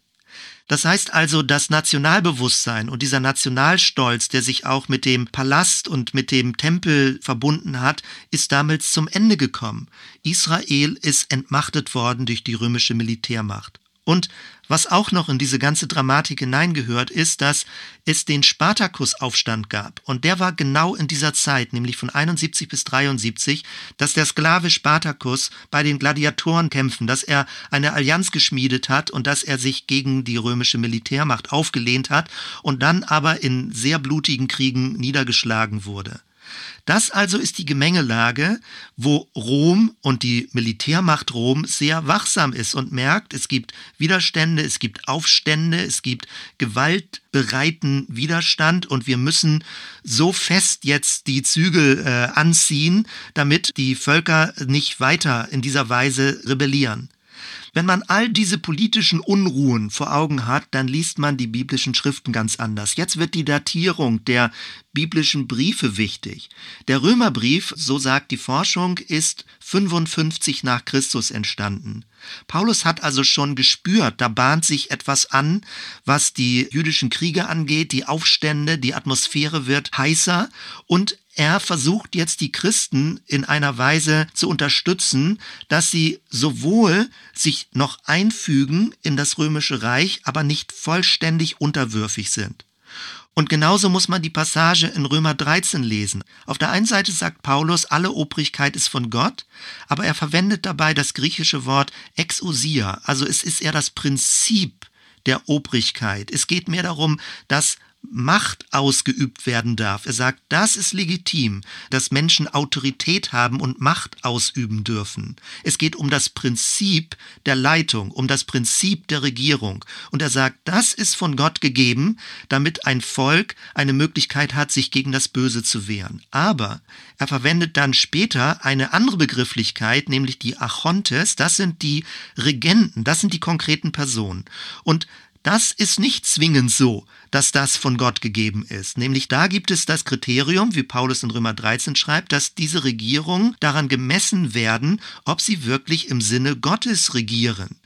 Das heißt also, das Nationalbewusstsein und dieser Nationalstolz, der sich auch mit dem Palast und mit dem Tempel verbunden hat, ist damals zum Ende gekommen. Israel ist entmachtet worden durch die römische Militärmacht. Und was auch noch in diese ganze Dramatik hineingehört, ist, dass es den Spartakusaufstand gab. Und der war genau in dieser Zeit, nämlich von 71 bis 73, dass der Sklave Spartakus bei den Gladiatoren kämpfen, dass er eine Allianz geschmiedet hat und dass er sich gegen die römische Militärmacht aufgelehnt hat und dann aber in sehr blutigen Kriegen niedergeschlagen wurde. Das also ist die Gemengelage, wo Rom und die Militärmacht Rom sehr wachsam ist und merkt, es gibt Widerstände, es gibt Aufstände, es gibt gewaltbereiten Widerstand und wir müssen so fest jetzt die Zügel äh, anziehen, damit die Völker nicht weiter in dieser Weise rebellieren. Wenn man all diese politischen Unruhen vor Augen hat, dann liest man die biblischen Schriften ganz anders. Jetzt wird die Datierung der biblischen Briefe wichtig. Der Römerbrief, so sagt die Forschung, ist 55 nach Christus entstanden. Paulus hat also schon gespürt, da bahnt sich etwas an, was die jüdischen Kriege angeht, die Aufstände, die Atmosphäre wird heißer und er versucht jetzt die Christen in einer Weise zu unterstützen, dass sie sowohl sich noch einfügen in das römische Reich, aber nicht vollständig unterwürfig sind. Und genauso muss man die Passage in Römer 13 lesen. Auf der einen Seite sagt Paulus, alle Obrigkeit ist von Gott, aber er verwendet dabei das griechische Wort exousia, also es ist eher das Prinzip der Obrigkeit. Es geht mehr darum, dass Macht ausgeübt werden darf. Er sagt, das ist legitim, dass Menschen Autorität haben und Macht ausüben dürfen. Es geht um das Prinzip der Leitung, um das Prinzip der Regierung. Und er sagt, das ist von Gott gegeben, damit ein Volk eine Möglichkeit hat, sich gegen das Böse zu wehren. Aber er verwendet dann später eine andere Begrifflichkeit, nämlich die Achontes. Das sind die Regenten, das sind die konkreten Personen. Und das ist nicht zwingend so, dass das von Gott gegeben ist. Nämlich da gibt es das Kriterium, wie Paulus in Römer 13 schreibt, dass diese Regierungen daran gemessen werden, ob sie wirklich im Sinne Gottes regieren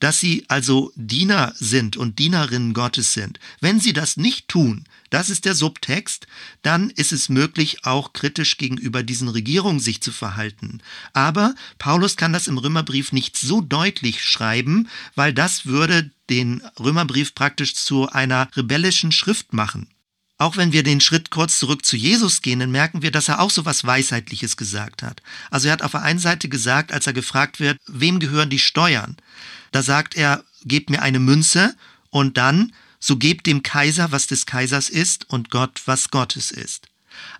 dass sie also Diener sind und Dienerinnen Gottes sind. Wenn sie das nicht tun, das ist der Subtext, dann ist es möglich, auch kritisch gegenüber diesen Regierungen sich zu verhalten. Aber Paulus kann das im Römerbrief nicht so deutlich schreiben, weil das würde den Römerbrief praktisch zu einer rebellischen Schrift machen. Auch wenn wir den Schritt kurz zurück zu Jesus gehen, dann merken wir, dass er auch so was Weisheitliches gesagt hat. Also er hat auf der einen Seite gesagt, als er gefragt wird, wem gehören die Steuern? Da sagt er, gebt mir eine Münze und dann, so gebt dem Kaiser, was des Kaisers ist und Gott, was Gottes ist.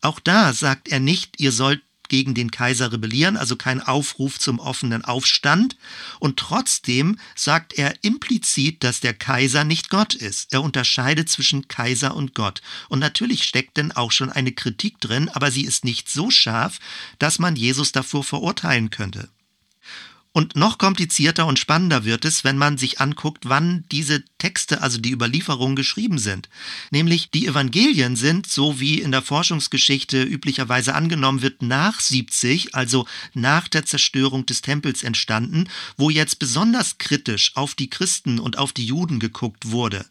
Auch da sagt er nicht, ihr sollt gegen den Kaiser rebellieren, also kein Aufruf zum offenen Aufstand. Und trotzdem sagt er implizit, dass der Kaiser nicht Gott ist. Er unterscheidet zwischen Kaiser und Gott. Und natürlich steckt denn auch schon eine Kritik drin, aber sie ist nicht so scharf, dass man Jesus davor verurteilen könnte. Und noch komplizierter und spannender wird es, wenn man sich anguckt, wann diese Texte, also die Überlieferungen geschrieben sind. Nämlich die Evangelien sind, so wie in der Forschungsgeschichte üblicherweise angenommen wird, nach 70, also nach der Zerstörung des Tempels entstanden, wo jetzt besonders kritisch auf die Christen und auf die Juden geguckt wurde.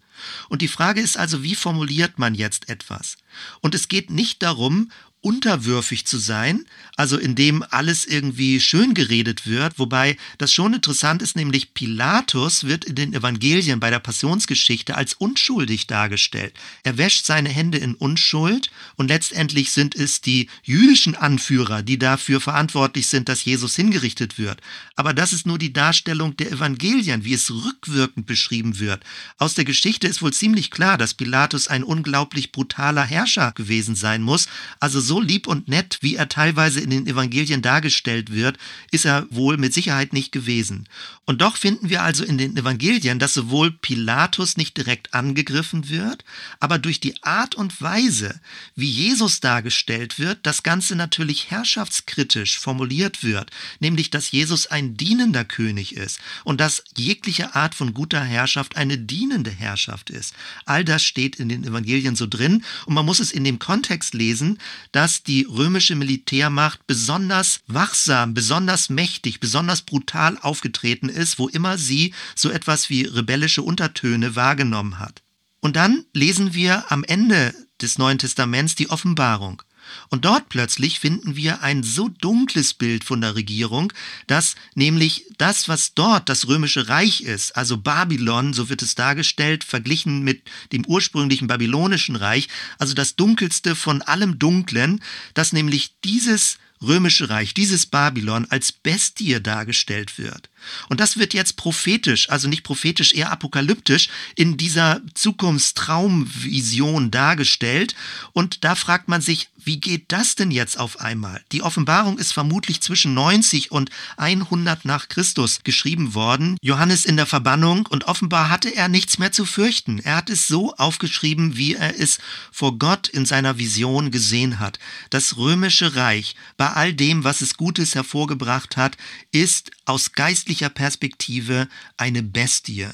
Und die Frage ist also, wie formuliert man jetzt etwas? Und es geht nicht darum, unterwürfig zu sein, also indem alles irgendwie schön geredet wird, wobei das schon interessant ist, nämlich Pilatus wird in den Evangelien bei der Passionsgeschichte als unschuldig dargestellt. Er wäscht seine Hände in Unschuld und letztendlich sind es die jüdischen Anführer, die dafür verantwortlich sind, dass Jesus hingerichtet wird. Aber das ist nur die Darstellung der Evangelien, wie es rückwirkend beschrieben wird. Aus der Geschichte ist wohl ziemlich klar, dass Pilatus ein unglaublich brutaler Herrscher gewesen sein muss, also so so lieb und nett, wie er teilweise in den Evangelien dargestellt wird, ist er wohl mit Sicherheit nicht gewesen. Und doch finden wir also in den Evangelien, dass sowohl Pilatus nicht direkt angegriffen wird, aber durch die Art und Weise, wie Jesus dargestellt wird, das Ganze natürlich herrschaftskritisch formuliert wird, nämlich dass Jesus ein dienender König ist und dass jegliche Art von guter Herrschaft eine dienende Herrschaft ist. All das steht in den Evangelien so drin und man muss es in dem Kontext lesen, dass dass die römische Militärmacht besonders wachsam, besonders mächtig, besonders brutal aufgetreten ist, wo immer sie so etwas wie rebellische Untertöne wahrgenommen hat. Und dann lesen wir am Ende des Neuen Testaments die Offenbarung. Und dort plötzlich finden wir ein so dunkles Bild von der Regierung, dass nämlich das, was dort das römische Reich ist, also Babylon, so wird es dargestellt, verglichen mit dem ursprünglichen babylonischen Reich, also das dunkelste von allem Dunklen, dass nämlich dieses römische Reich, dieses Babylon als Bestie dargestellt wird. Und das wird jetzt prophetisch, also nicht prophetisch, eher apokalyptisch in dieser Zukunftstraumvision dargestellt. Und da fragt man sich, wie geht das denn jetzt auf einmal? Die Offenbarung ist vermutlich zwischen 90 und 100 nach Christus geschrieben worden. Johannes in der Verbannung und offenbar hatte er nichts mehr zu fürchten. Er hat es so aufgeschrieben, wie er es vor Gott in seiner Vision gesehen hat. Das römische Reich, bei all dem, was es Gutes hervorgebracht hat, ist aus geistlicher Perspektive eine Bestie,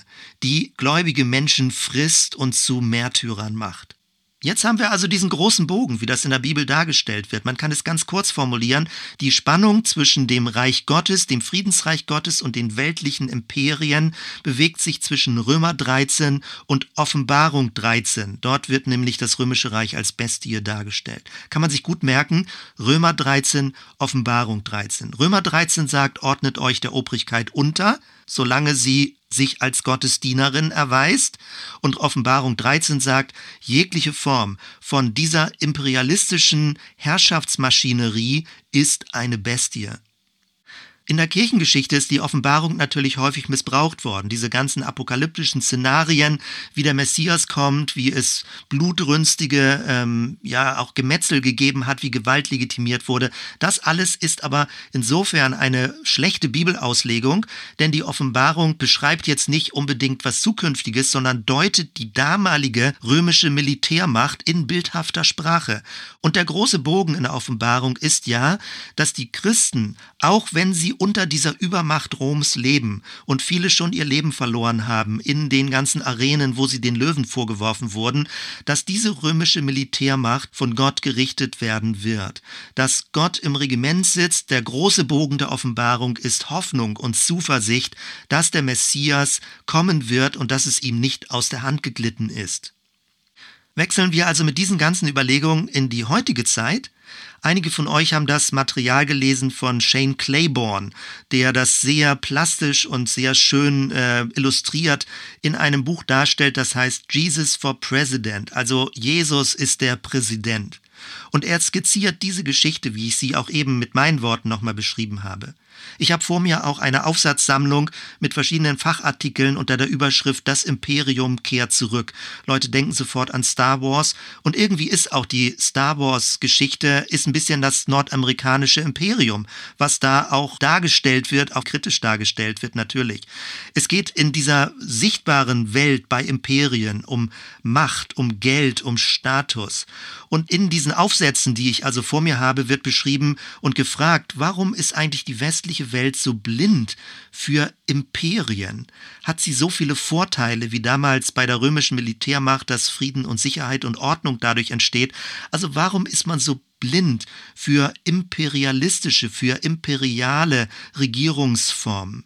die gläubige Menschen frisst und zu Märtyrern macht. Jetzt haben wir also diesen großen Bogen, wie das in der Bibel dargestellt wird. Man kann es ganz kurz formulieren. Die Spannung zwischen dem Reich Gottes, dem Friedensreich Gottes und den weltlichen Imperien bewegt sich zwischen Römer 13 und Offenbarung 13. Dort wird nämlich das römische Reich als Bestie dargestellt. Kann man sich gut merken. Römer 13, Offenbarung 13. Römer 13 sagt, ordnet euch der Obrigkeit unter, solange sie sich als Gottesdienerin erweist und Offenbarung 13 sagt, jegliche Form von dieser imperialistischen Herrschaftsmaschinerie ist eine Bestie. In der Kirchengeschichte ist die Offenbarung natürlich häufig missbraucht worden. Diese ganzen apokalyptischen Szenarien, wie der Messias kommt, wie es blutrünstige, ähm, ja auch Gemetzel gegeben hat, wie Gewalt legitimiert wurde. Das alles ist aber insofern eine schlechte Bibelauslegung, denn die Offenbarung beschreibt jetzt nicht unbedingt was Zukünftiges, sondern deutet die damalige römische Militärmacht in bildhafter Sprache. Und der große Bogen in der Offenbarung ist ja, dass die Christen, auch wenn sie unter dieser Übermacht Roms leben und viele schon ihr Leben verloren haben in den ganzen Arenen, wo sie den Löwen vorgeworfen wurden, dass diese römische Militärmacht von Gott gerichtet werden wird. Dass Gott im Regiment sitzt, der große Bogen der Offenbarung ist Hoffnung und Zuversicht, dass der Messias kommen wird und dass es ihm nicht aus der Hand geglitten ist. Wechseln wir also mit diesen ganzen Überlegungen in die heutige Zeit. Einige von euch haben das Material gelesen von Shane Claiborne, der das sehr plastisch und sehr schön äh, illustriert in einem Buch darstellt, das heißt Jesus for President, also Jesus ist der Präsident. Und er skizziert diese Geschichte, wie ich sie auch eben mit meinen Worten nochmal beschrieben habe. Ich habe vor mir auch eine Aufsatzsammlung mit verschiedenen Fachartikeln unter der Überschrift Das Imperium kehrt zurück. Leute denken sofort an Star Wars und irgendwie ist auch die Star Wars Geschichte ist ein bisschen das nordamerikanische Imperium, was da auch dargestellt wird, auch kritisch dargestellt wird natürlich. Es geht in dieser sichtbaren Welt bei Imperien um Macht, um Geld, um Status. Und in diesen Aufsätzen, die ich also vor mir habe, wird beschrieben und gefragt, warum ist eigentlich die westliche westliche Welt so blind für Imperien? Hat sie so viele Vorteile wie damals bei der römischen Militärmacht, dass Frieden und Sicherheit und Ordnung dadurch entsteht? Also warum ist man so blind für imperialistische, für imperiale Regierungsformen?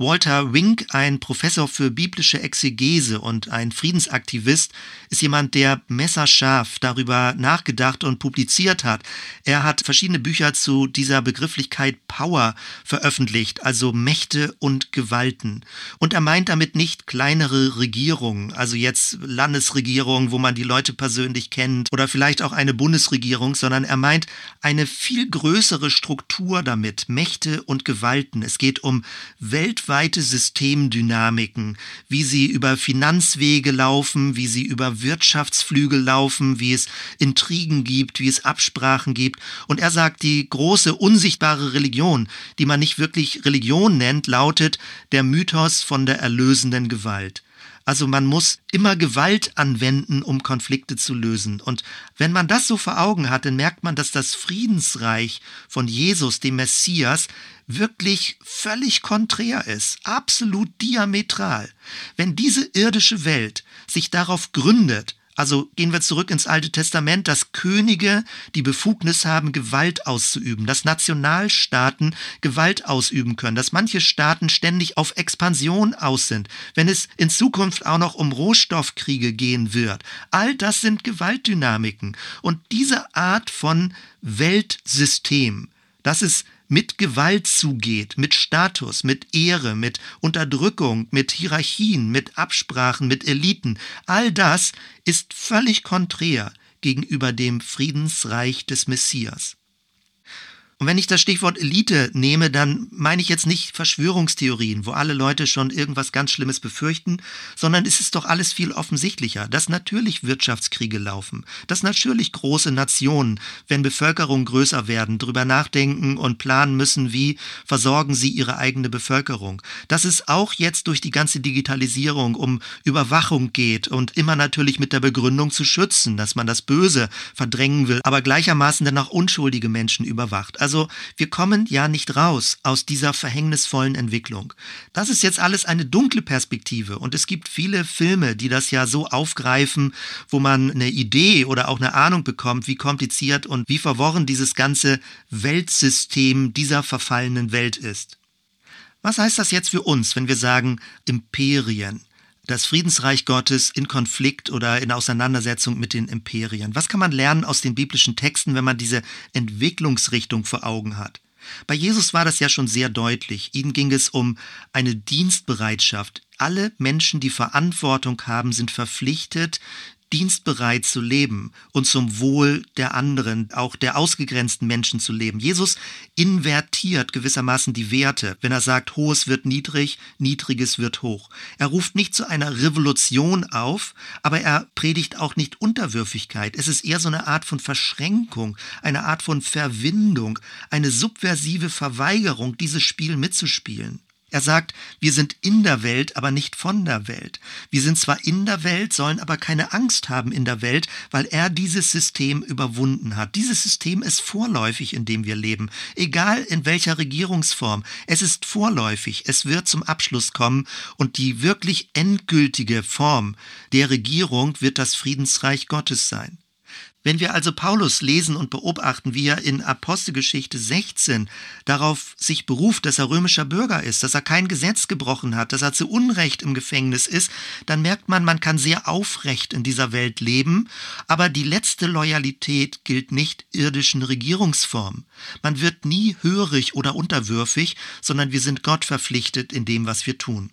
Walter Wink, ein Professor für biblische Exegese und ein Friedensaktivist, ist jemand, der messerscharf darüber nachgedacht und publiziert hat. Er hat verschiedene Bücher zu dieser Begrifflichkeit Power veröffentlicht, also Mächte und Gewalten. Und er meint damit nicht kleinere Regierungen, also jetzt Landesregierungen, wo man die Leute persönlich kennt, oder vielleicht auch eine Bundesregierung, sondern er meint eine viel größere Struktur damit, Mächte und Gewalten. Es geht um weltweite weltweite Systemdynamiken, wie sie über Finanzwege laufen, wie sie über Wirtschaftsflüge laufen, wie es Intrigen gibt, wie es Absprachen gibt. Und er sagt, die große unsichtbare Religion, die man nicht wirklich Religion nennt, lautet der Mythos von der erlösenden Gewalt. Also man muss immer Gewalt anwenden, um Konflikte zu lösen. Und wenn man das so vor Augen hat, dann merkt man, dass das Friedensreich von Jesus, dem Messias, wirklich völlig konträr ist, absolut diametral. Wenn diese irdische Welt sich darauf gründet, also gehen wir zurück ins Alte Testament, dass Könige die Befugnis haben, Gewalt auszuüben, dass Nationalstaaten Gewalt ausüben können, dass manche Staaten ständig auf Expansion aus sind, wenn es in Zukunft auch noch um Rohstoffkriege gehen wird. All das sind Gewaltdynamiken. Und diese Art von Weltsystem, das ist mit Gewalt zugeht, mit Status, mit Ehre, mit Unterdrückung, mit Hierarchien, mit Absprachen, mit Eliten, all das ist völlig konträr gegenüber dem Friedensreich des Messias. Und wenn ich das Stichwort Elite nehme, dann meine ich jetzt nicht Verschwörungstheorien, wo alle Leute schon irgendwas ganz Schlimmes befürchten, sondern es ist doch alles viel offensichtlicher, dass natürlich Wirtschaftskriege laufen, dass natürlich große Nationen, wenn Bevölkerungen größer werden, darüber nachdenken und planen müssen, wie versorgen sie ihre eigene Bevölkerung. Dass es auch jetzt durch die ganze Digitalisierung um Überwachung geht und immer natürlich mit der Begründung zu schützen, dass man das Böse verdrängen will, aber gleichermaßen dann auch unschuldige Menschen überwacht. Also wir kommen ja nicht raus aus dieser verhängnisvollen Entwicklung. Das ist jetzt alles eine dunkle Perspektive und es gibt viele Filme, die das ja so aufgreifen, wo man eine Idee oder auch eine Ahnung bekommt, wie kompliziert und wie verworren dieses ganze Weltsystem dieser verfallenen Welt ist. Was heißt das jetzt für uns, wenn wir sagen Imperien? Das Friedensreich Gottes in Konflikt oder in Auseinandersetzung mit den Imperien. Was kann man lernen aus den biblischen Texten, wenn man diese Entwicklungsrichtung vor Augen hat? Bei Jesus war das ja schon sehr deutlich. Ihnen ging es um eine Dienstbereitschaft. Alle Menschen, die Verantwortung haben, sind verpflichtet, dienstbereit zu leben und zum Wohl der anderen, auch der ausgegrenzten Menschen zu leben. Jesus invertiert gewissermaßen die Werte, wenn er sagt, hohes wird niedrig, niedriges wird hoch. Er ruft nicht zu einer Revolution auf, aber er predigt auch nicht Unterwürfigkeit. Es ist eher so eine Art von Verschränkung, eine Art von Verwindung, eine subversive Verweigerung, dieses Spiel mitzuspielen. Er sagt, wir sind in der Welt, aber nicht von der Welt. Wir sind zwar in der Welt, sollen aber keine Angst haben in der Welt, weil er dieses System überwunden hat. Dieses System ist vorläufig, in dem wir leben, egal in welcher Regierungsform. Es ist vorläufig, es wird zum Abschluss kommen und die wirklich endgültige Form der Regierung wird das Friedensreich Gottes sein. Wenn wir also Paulus lesen und beobachten, wie er in Apostelgeschichte 16 darauf sich beruft, dass er römischer Bürger ist, dass er kein Gesetz gebrochen hat, dass er zu Unrecht im Gefängnis ist, dann merkt man, man kann sehr aufrecht in dieser Welt leben, aber die letzte Loyalität gilt nicht irdischen Regierungsformen. Man wird nie hörig oder unterwürfig, sondern wir sind Gott verpflichtet in dem, was wir tun.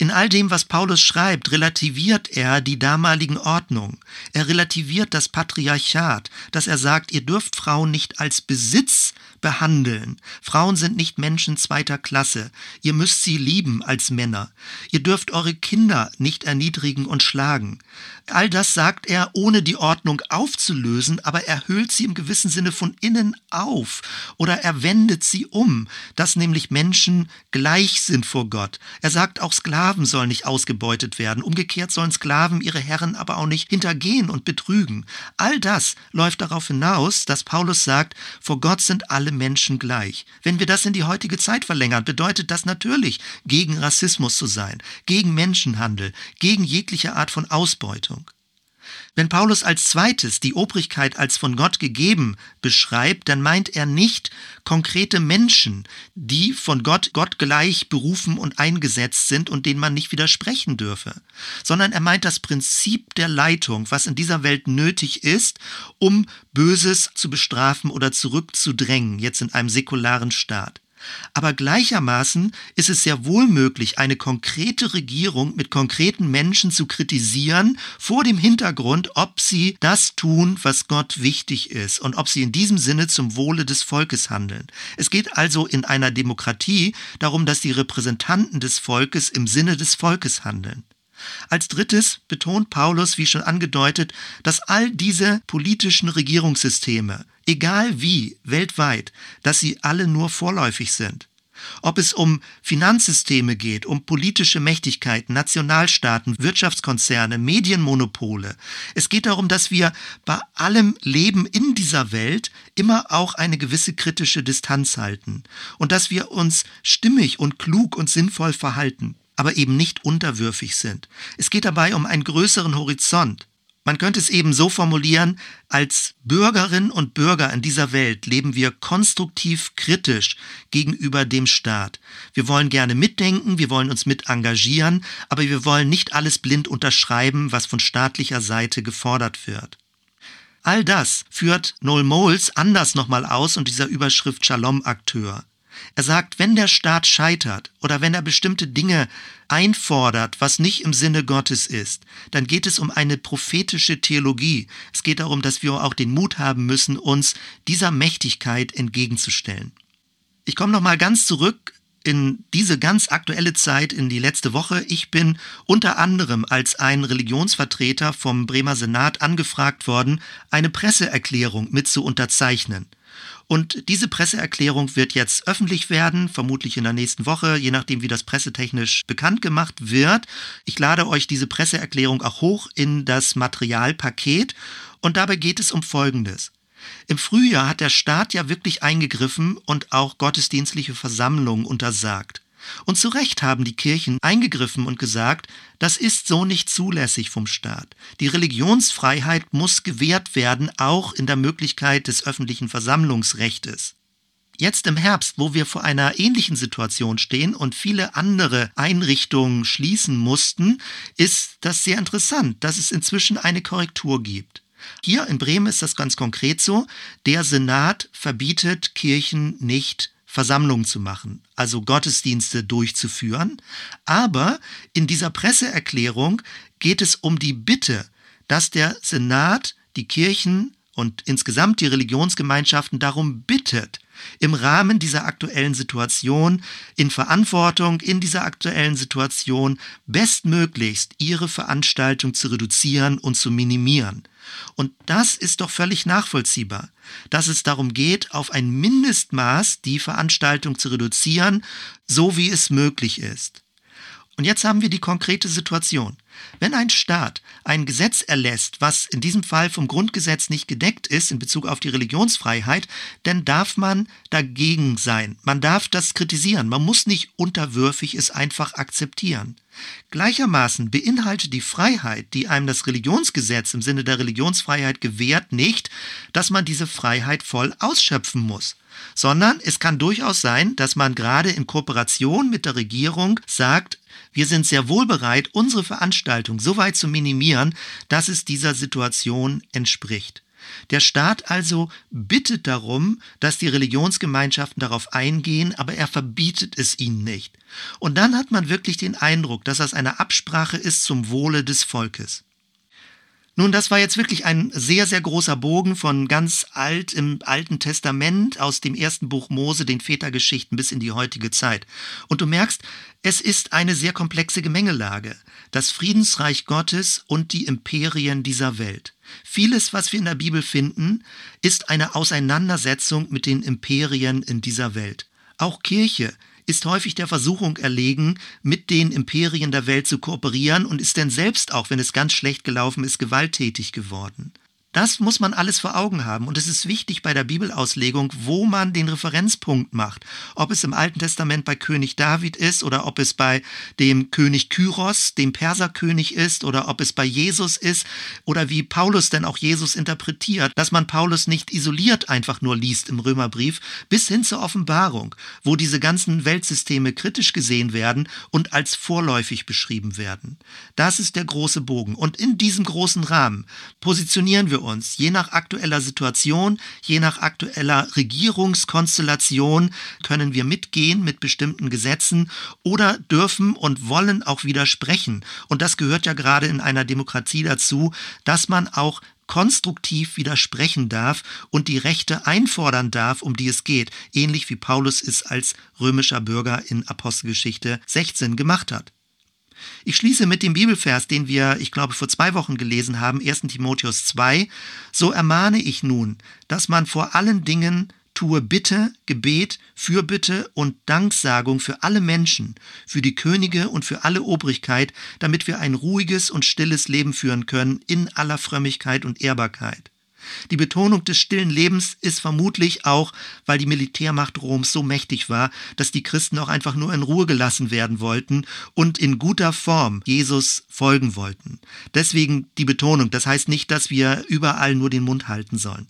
In all dem, was Paulus schreibt, relativiert er die damaligen Ordnung. Er relativiert das Patriarchat, dass er sagt, ihr dürft Frauen nicht als Besitz behandeln. Frauen sind nicht Menschen zweiter Klasse. Ihr müsst sie lieben als Männer. Ihr dürft eure Kinder nicht erniedrigen und schlagen. All das sagt er, ohne die Ordnung aufzulösen, aber er hüllt sie im gewissen Sinne von innen auf oder er wendet sie um, dass nämlich Menschen gleich sind vor Gott. Er sagt auch Sklaven sollen nicht ausgebeutet werden. Umgekehrt sollen Sklaven ihre Herren aber auch nicht hintergehen und betrügen. All das läuft darauf hinaus, dass Paulus sagt, vor Gott sind alle Menschen gleich. Wenn wir das in die heutige Zeit verlängern, bedeutet das natürlich, gegen Rassismus zu sein, gegen Menschenhandel, gegen jegliche Art von Ausbeutung. Wenn Paulus als zweites die Obrigkeit als von Gott gegeben beschreibt, dann meint er nicht konkrete Menschen, die von Gott gottgleich berufen und eingesetzt sind und denen man nicht widersprechen dürfe, sondern er meint das Prinzip der Leitung, was in dieser Welt nötig ist, um Böses zu bestrafen oder zurückzudrängen, jetzt in einem säkularen Staat. Aber gleichermaßen ist es sehr wohl möglich, eine konkrete Regierung mit konkreten Menschen zu kritisieren, vor dem Hintergrund, ob sie das tun, was Gott wichtig ist und ob sie in diesem Sinne zum Wohle des Volkes handeln. Es geht also in einer Demokratie darum, dass die Repräsentanten des Volkes im Sinne des Volkes handeln. Als drittes betont Paulus, wie schon angedeutet, dass all diese politischen Regierungssysteme, egal wie, weltweit, dass sie alle nur vorläufig sind. Ob es um Finanzsysteme geht, um politische Mächtigkeiten, Nationalstaaten, Wirtschaftskonzerne, Medienmonopole. Es geht darum, dass wir bei allem Leben in dieser Welt immer auch eine gewisse kritische Distanz halten und dass wir uns stimmig und klug und sinnvoll verhalten, aber eben nicht unterwürfig sind. Es geht dabei um einen größeren Horizont. Man könnte es eben so formulieren, als Bürgerinnen und Bürger in dieser Welt leben wir konstruktiv kritisch gegenüber dem Staat. Wir wollen gerne mitdenken, wir wollen uns mit engagieren, aber wir wollen nicht alles blind unterschreiben, was von staatlicher Seite gefordert wird. All das führt Noel Moles anders nochmal aus und dieser Überschrift Shalom-Akteur. Er sagt, wenn der Staat scheitert oder wenn er bestimmte Dinge einfordert, was nicht im Sinne Gottes ist, dann geht es um eine prophetische Theologie. Es geht darum, dass wir auch den Mut haben müssen, uns dieser Mächtigkeit entgegenzustellen. Ich komme noch mal ganz zurück in diese ganz aktuelle Zeit, in die letzte Woche. Ich bin unter anderem als ein Religionsvertreter vom Bremer Senat angefragt worden, eine Presseerklärung mit zu unterzeichnen. Und diese Presseerklärung wird jetzt öffentlich werden, vermutlich in der nächsten Woche, je nachdem, wie das pressetechnisch bekannt gemacht wird. Ich lade euch diese Presseerklärung auch hoch in das Materialpaket. Und dabei geht es um Folgendes. Im Frühjahr hat der Staat ja wirklich eingegriffen und auch gottesdienstliche Versammlungen untersagt. Und zu Recht haben die Kirchen eingegriffen und gesagt, das ist so nicht zulässig vom Staat. Die Religionsfreiheit muss gewährt werden, auch in der Möglichkeit des öffentlichen Versammlungsrechtes. Jetzt im Herbst, wo wir vor einer ähnlichen Situation stehen und viele andere Einrichtungen schließen mussten, ist das sehr interessant, dass es inzwischen eine Korrektur gibt. Hier in Bremen ist das ganz konkret so. Der Senat verbietet Kirchen nicht Versammlungen zu machen, also Gottesdienste durchzuführen. Aber in dieser Presseerklärung geht es um die Bitte, dass der Senat die Kirchen und insgesamt die Religionsgemeinschaften darum bittet, im Rahmen dieser aktuellen Situation, in Verantwortung in dieser aktuellen Situation bestmöglichst ihre Veranstaltung zu reduzieren und zu minimieren. Und das ist doch völlig nachvollziehbar, dass es darum geht, auf ein Mindestmaß die Veranstaltung zu reduzieren, so wie es möglich ist. Und jetzt haben wir die konkrete Situation. Wenn ein Staat ein Gesetz erlässt, was in diesem Fall vom Grundgesetz nicht gedeckt ist in Bezug auf die Religionsfreiheit, dann darf man dagegen sein. Man darf das kritisieren. Man muss nicht unterwürfig es einfach akzeptieren. Gleichermaßen beinhaltet die Freiheit, die einem das Religionsgesetz im Sinne der Religionsfreiheit gewährt, nicht, dass man diese Freiheit voll ausschöpfen muss sondern es kann durchaus sein, dass man gerade in Kooperation mit der Regierung sagt, wir sind sehr wohl bereit, unsere Veranstaltung so weit zu minimieren, dass es dieser Situation entspricht. Der Staat also bittet darum, dass die Religionsgemeinschaften darauf eingehen, aber er verbietet es ihnen nicht. Und dann hat man wirklich den Eindruck, dass das eine Absprache ist zum Wohle des Volkes. Nun, das war jetzt wirklich ein sehr, sehr großer Bogen von ganz alt im Alten Testament aus dem ersten Buch Mose, den Vätergeschichten bis in die heutige Zeit. Und du merkst, es ist eine sehr komplexe Gemengelage. Das Friedensreich Gottes und die Imperien dieser Welt. Vieles, was wir in der Bibel finden, ist eine Auseinandersetzung mit den Imperien in dieser Welt. Auch Kirche ist häufig der Versuchung erlegen, mit den Imperien der Welt zu kooperieren und ist denn selbst auch, wenn es ganz schlecht gelaufen ist, gewalttätig geworden. Das muss man alles vor Augen haben. Und es ist wichtig bei der Bibelauslegung, wo man den Referenzpunkt macht. Ob es im Alten Testament bei König David ist oder ob es bei dem König Kyros, dem Perserkönig ist oder ob es bei Jesus ist oder wie Paulus denn auch Jesus interpretiert, dass man Paulus nicht isoliert einfach nur liest im Römerbrief, bis hin zur Offenbarung, wo diese ganzen Weltsysteme kritisch gesehen werden und als vorläufig beschrieben werden. Das ist der große Bogen. Und in diesem großen Rahmen positionieren wir wir uns, je nach aktueller Situation, je nach aktueller Regierungskonstellation, können wir mitgehen mit bestimmten Gesetzen oder dürfen und wollen auch widersprechen. Und das gehört ja gerade in einer Demokratie dazu, dass man auch konstruktiv widersprechen darf und die Rechte einfordern darf, um die es geht, ähnlich wie Paulus es als römischer Bürger in Apostelgeschichte 16 gemacht hat. Ich schließe mit dem Bibelvers, den wir, ich glaube, vor zwei Wochen gelesen haben, 1 Timotheus 2. So ermahne ich nun, dass man vor allen Dingen tue Bitte, Gebet, Fürbitte und Danksagung für alle Menschen, für die Könige und für alle Obrigkeit, damit wir ein ruhiges und stilles Leben führen können in aller Frömmigkeit und Ehrbarkeit. Die Betonung des stillen Lebens ist vermutlich auch, weil die Militärmacht Roms so mächtig war, dass die Christen auch einfach nur in Ruhe gelassen werden wollten und in guter Form Jesus folgen wollten. Deswegen die Betonung. Das heißt nicht, dass wir überall nur den Mund halten sollen.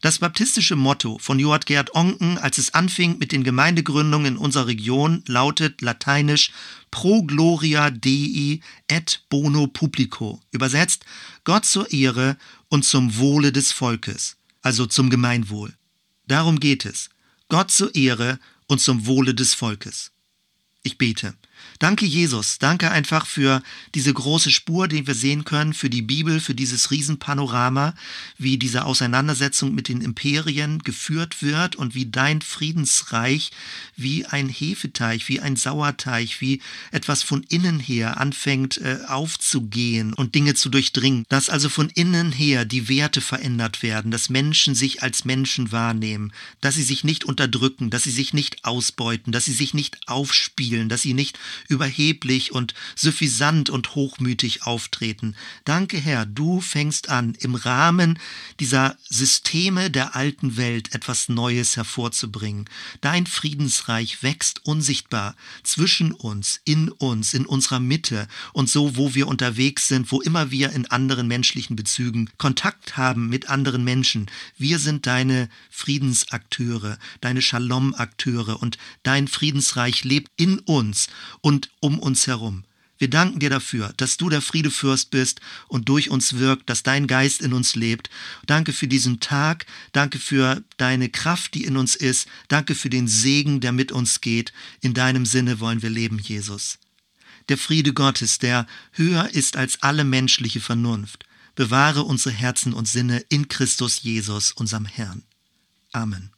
Das baptistische Motto von Johann Gerd Onken, als es anfing mit den Gemeindegründungen in unserer Region, lautet lateinisch Pro gloria Dei et bono publico. Übersetzt Gott zur Ehre und zum Wohle des Volkes, also zum Gemeinwohl. Darum geht es. Gott zur Ehre und zum Wohle des Volkes. Ich bete. Danke, Jesus. Danke einfach für diese große Spur, die wir sehen können, für die Bibel, für dieses Riesenpanorama, wie diese Auseinandersetzung mit den Imperien geführt wird und wie dein Friedensreich wie ein Hefeteich, wie ein Sauerteig, wie etwas von innen her anfängt äh, aufzugehen und Dinge zu durchdringen. Dass also von innen her die Werte verändert werden, dass Menschen sich als Menschen wahrnehmen, dass sie sich nicht unterdrücken, dass sie sich nicht ausbeuten, dass sie sich nicht aufspielen, dass sie nicht überheblich und suffisant und hochmütig auftreten. Danke, Herr, du fängst an, im Rahmen dieser Systeme der alten Welt etwas Neues hervorzubringen. Dein Friedensreich wächst unsichtbar zwischen uns, in uns, in unserer Mitte und so, wo wir unterwegs sind, wo immer wir in anderen menschlichen Bezügen Kontakt haben mit anderen Menschen. Wir sind deine Friedensakteure, deine Shalom-Akteure und dein Friedensreich lebt in uns und um uns herum. Wir danken dir dafür, dass du der Friedefürst bist und durch uns wirkt, dass dein Geist in uns lebt. Danke für diesen Tag, danke für deine Kraft, die in uns ist, danke für den Segen, der mit uns geht. In deinem Sinne wollen wir leben, Jesus. Der Friede Gottes, der höher ist als alle menschliche Vernunft, bewahre unsere Herzen und Sinne in Christus Jesus, unserem Herrn. Amen.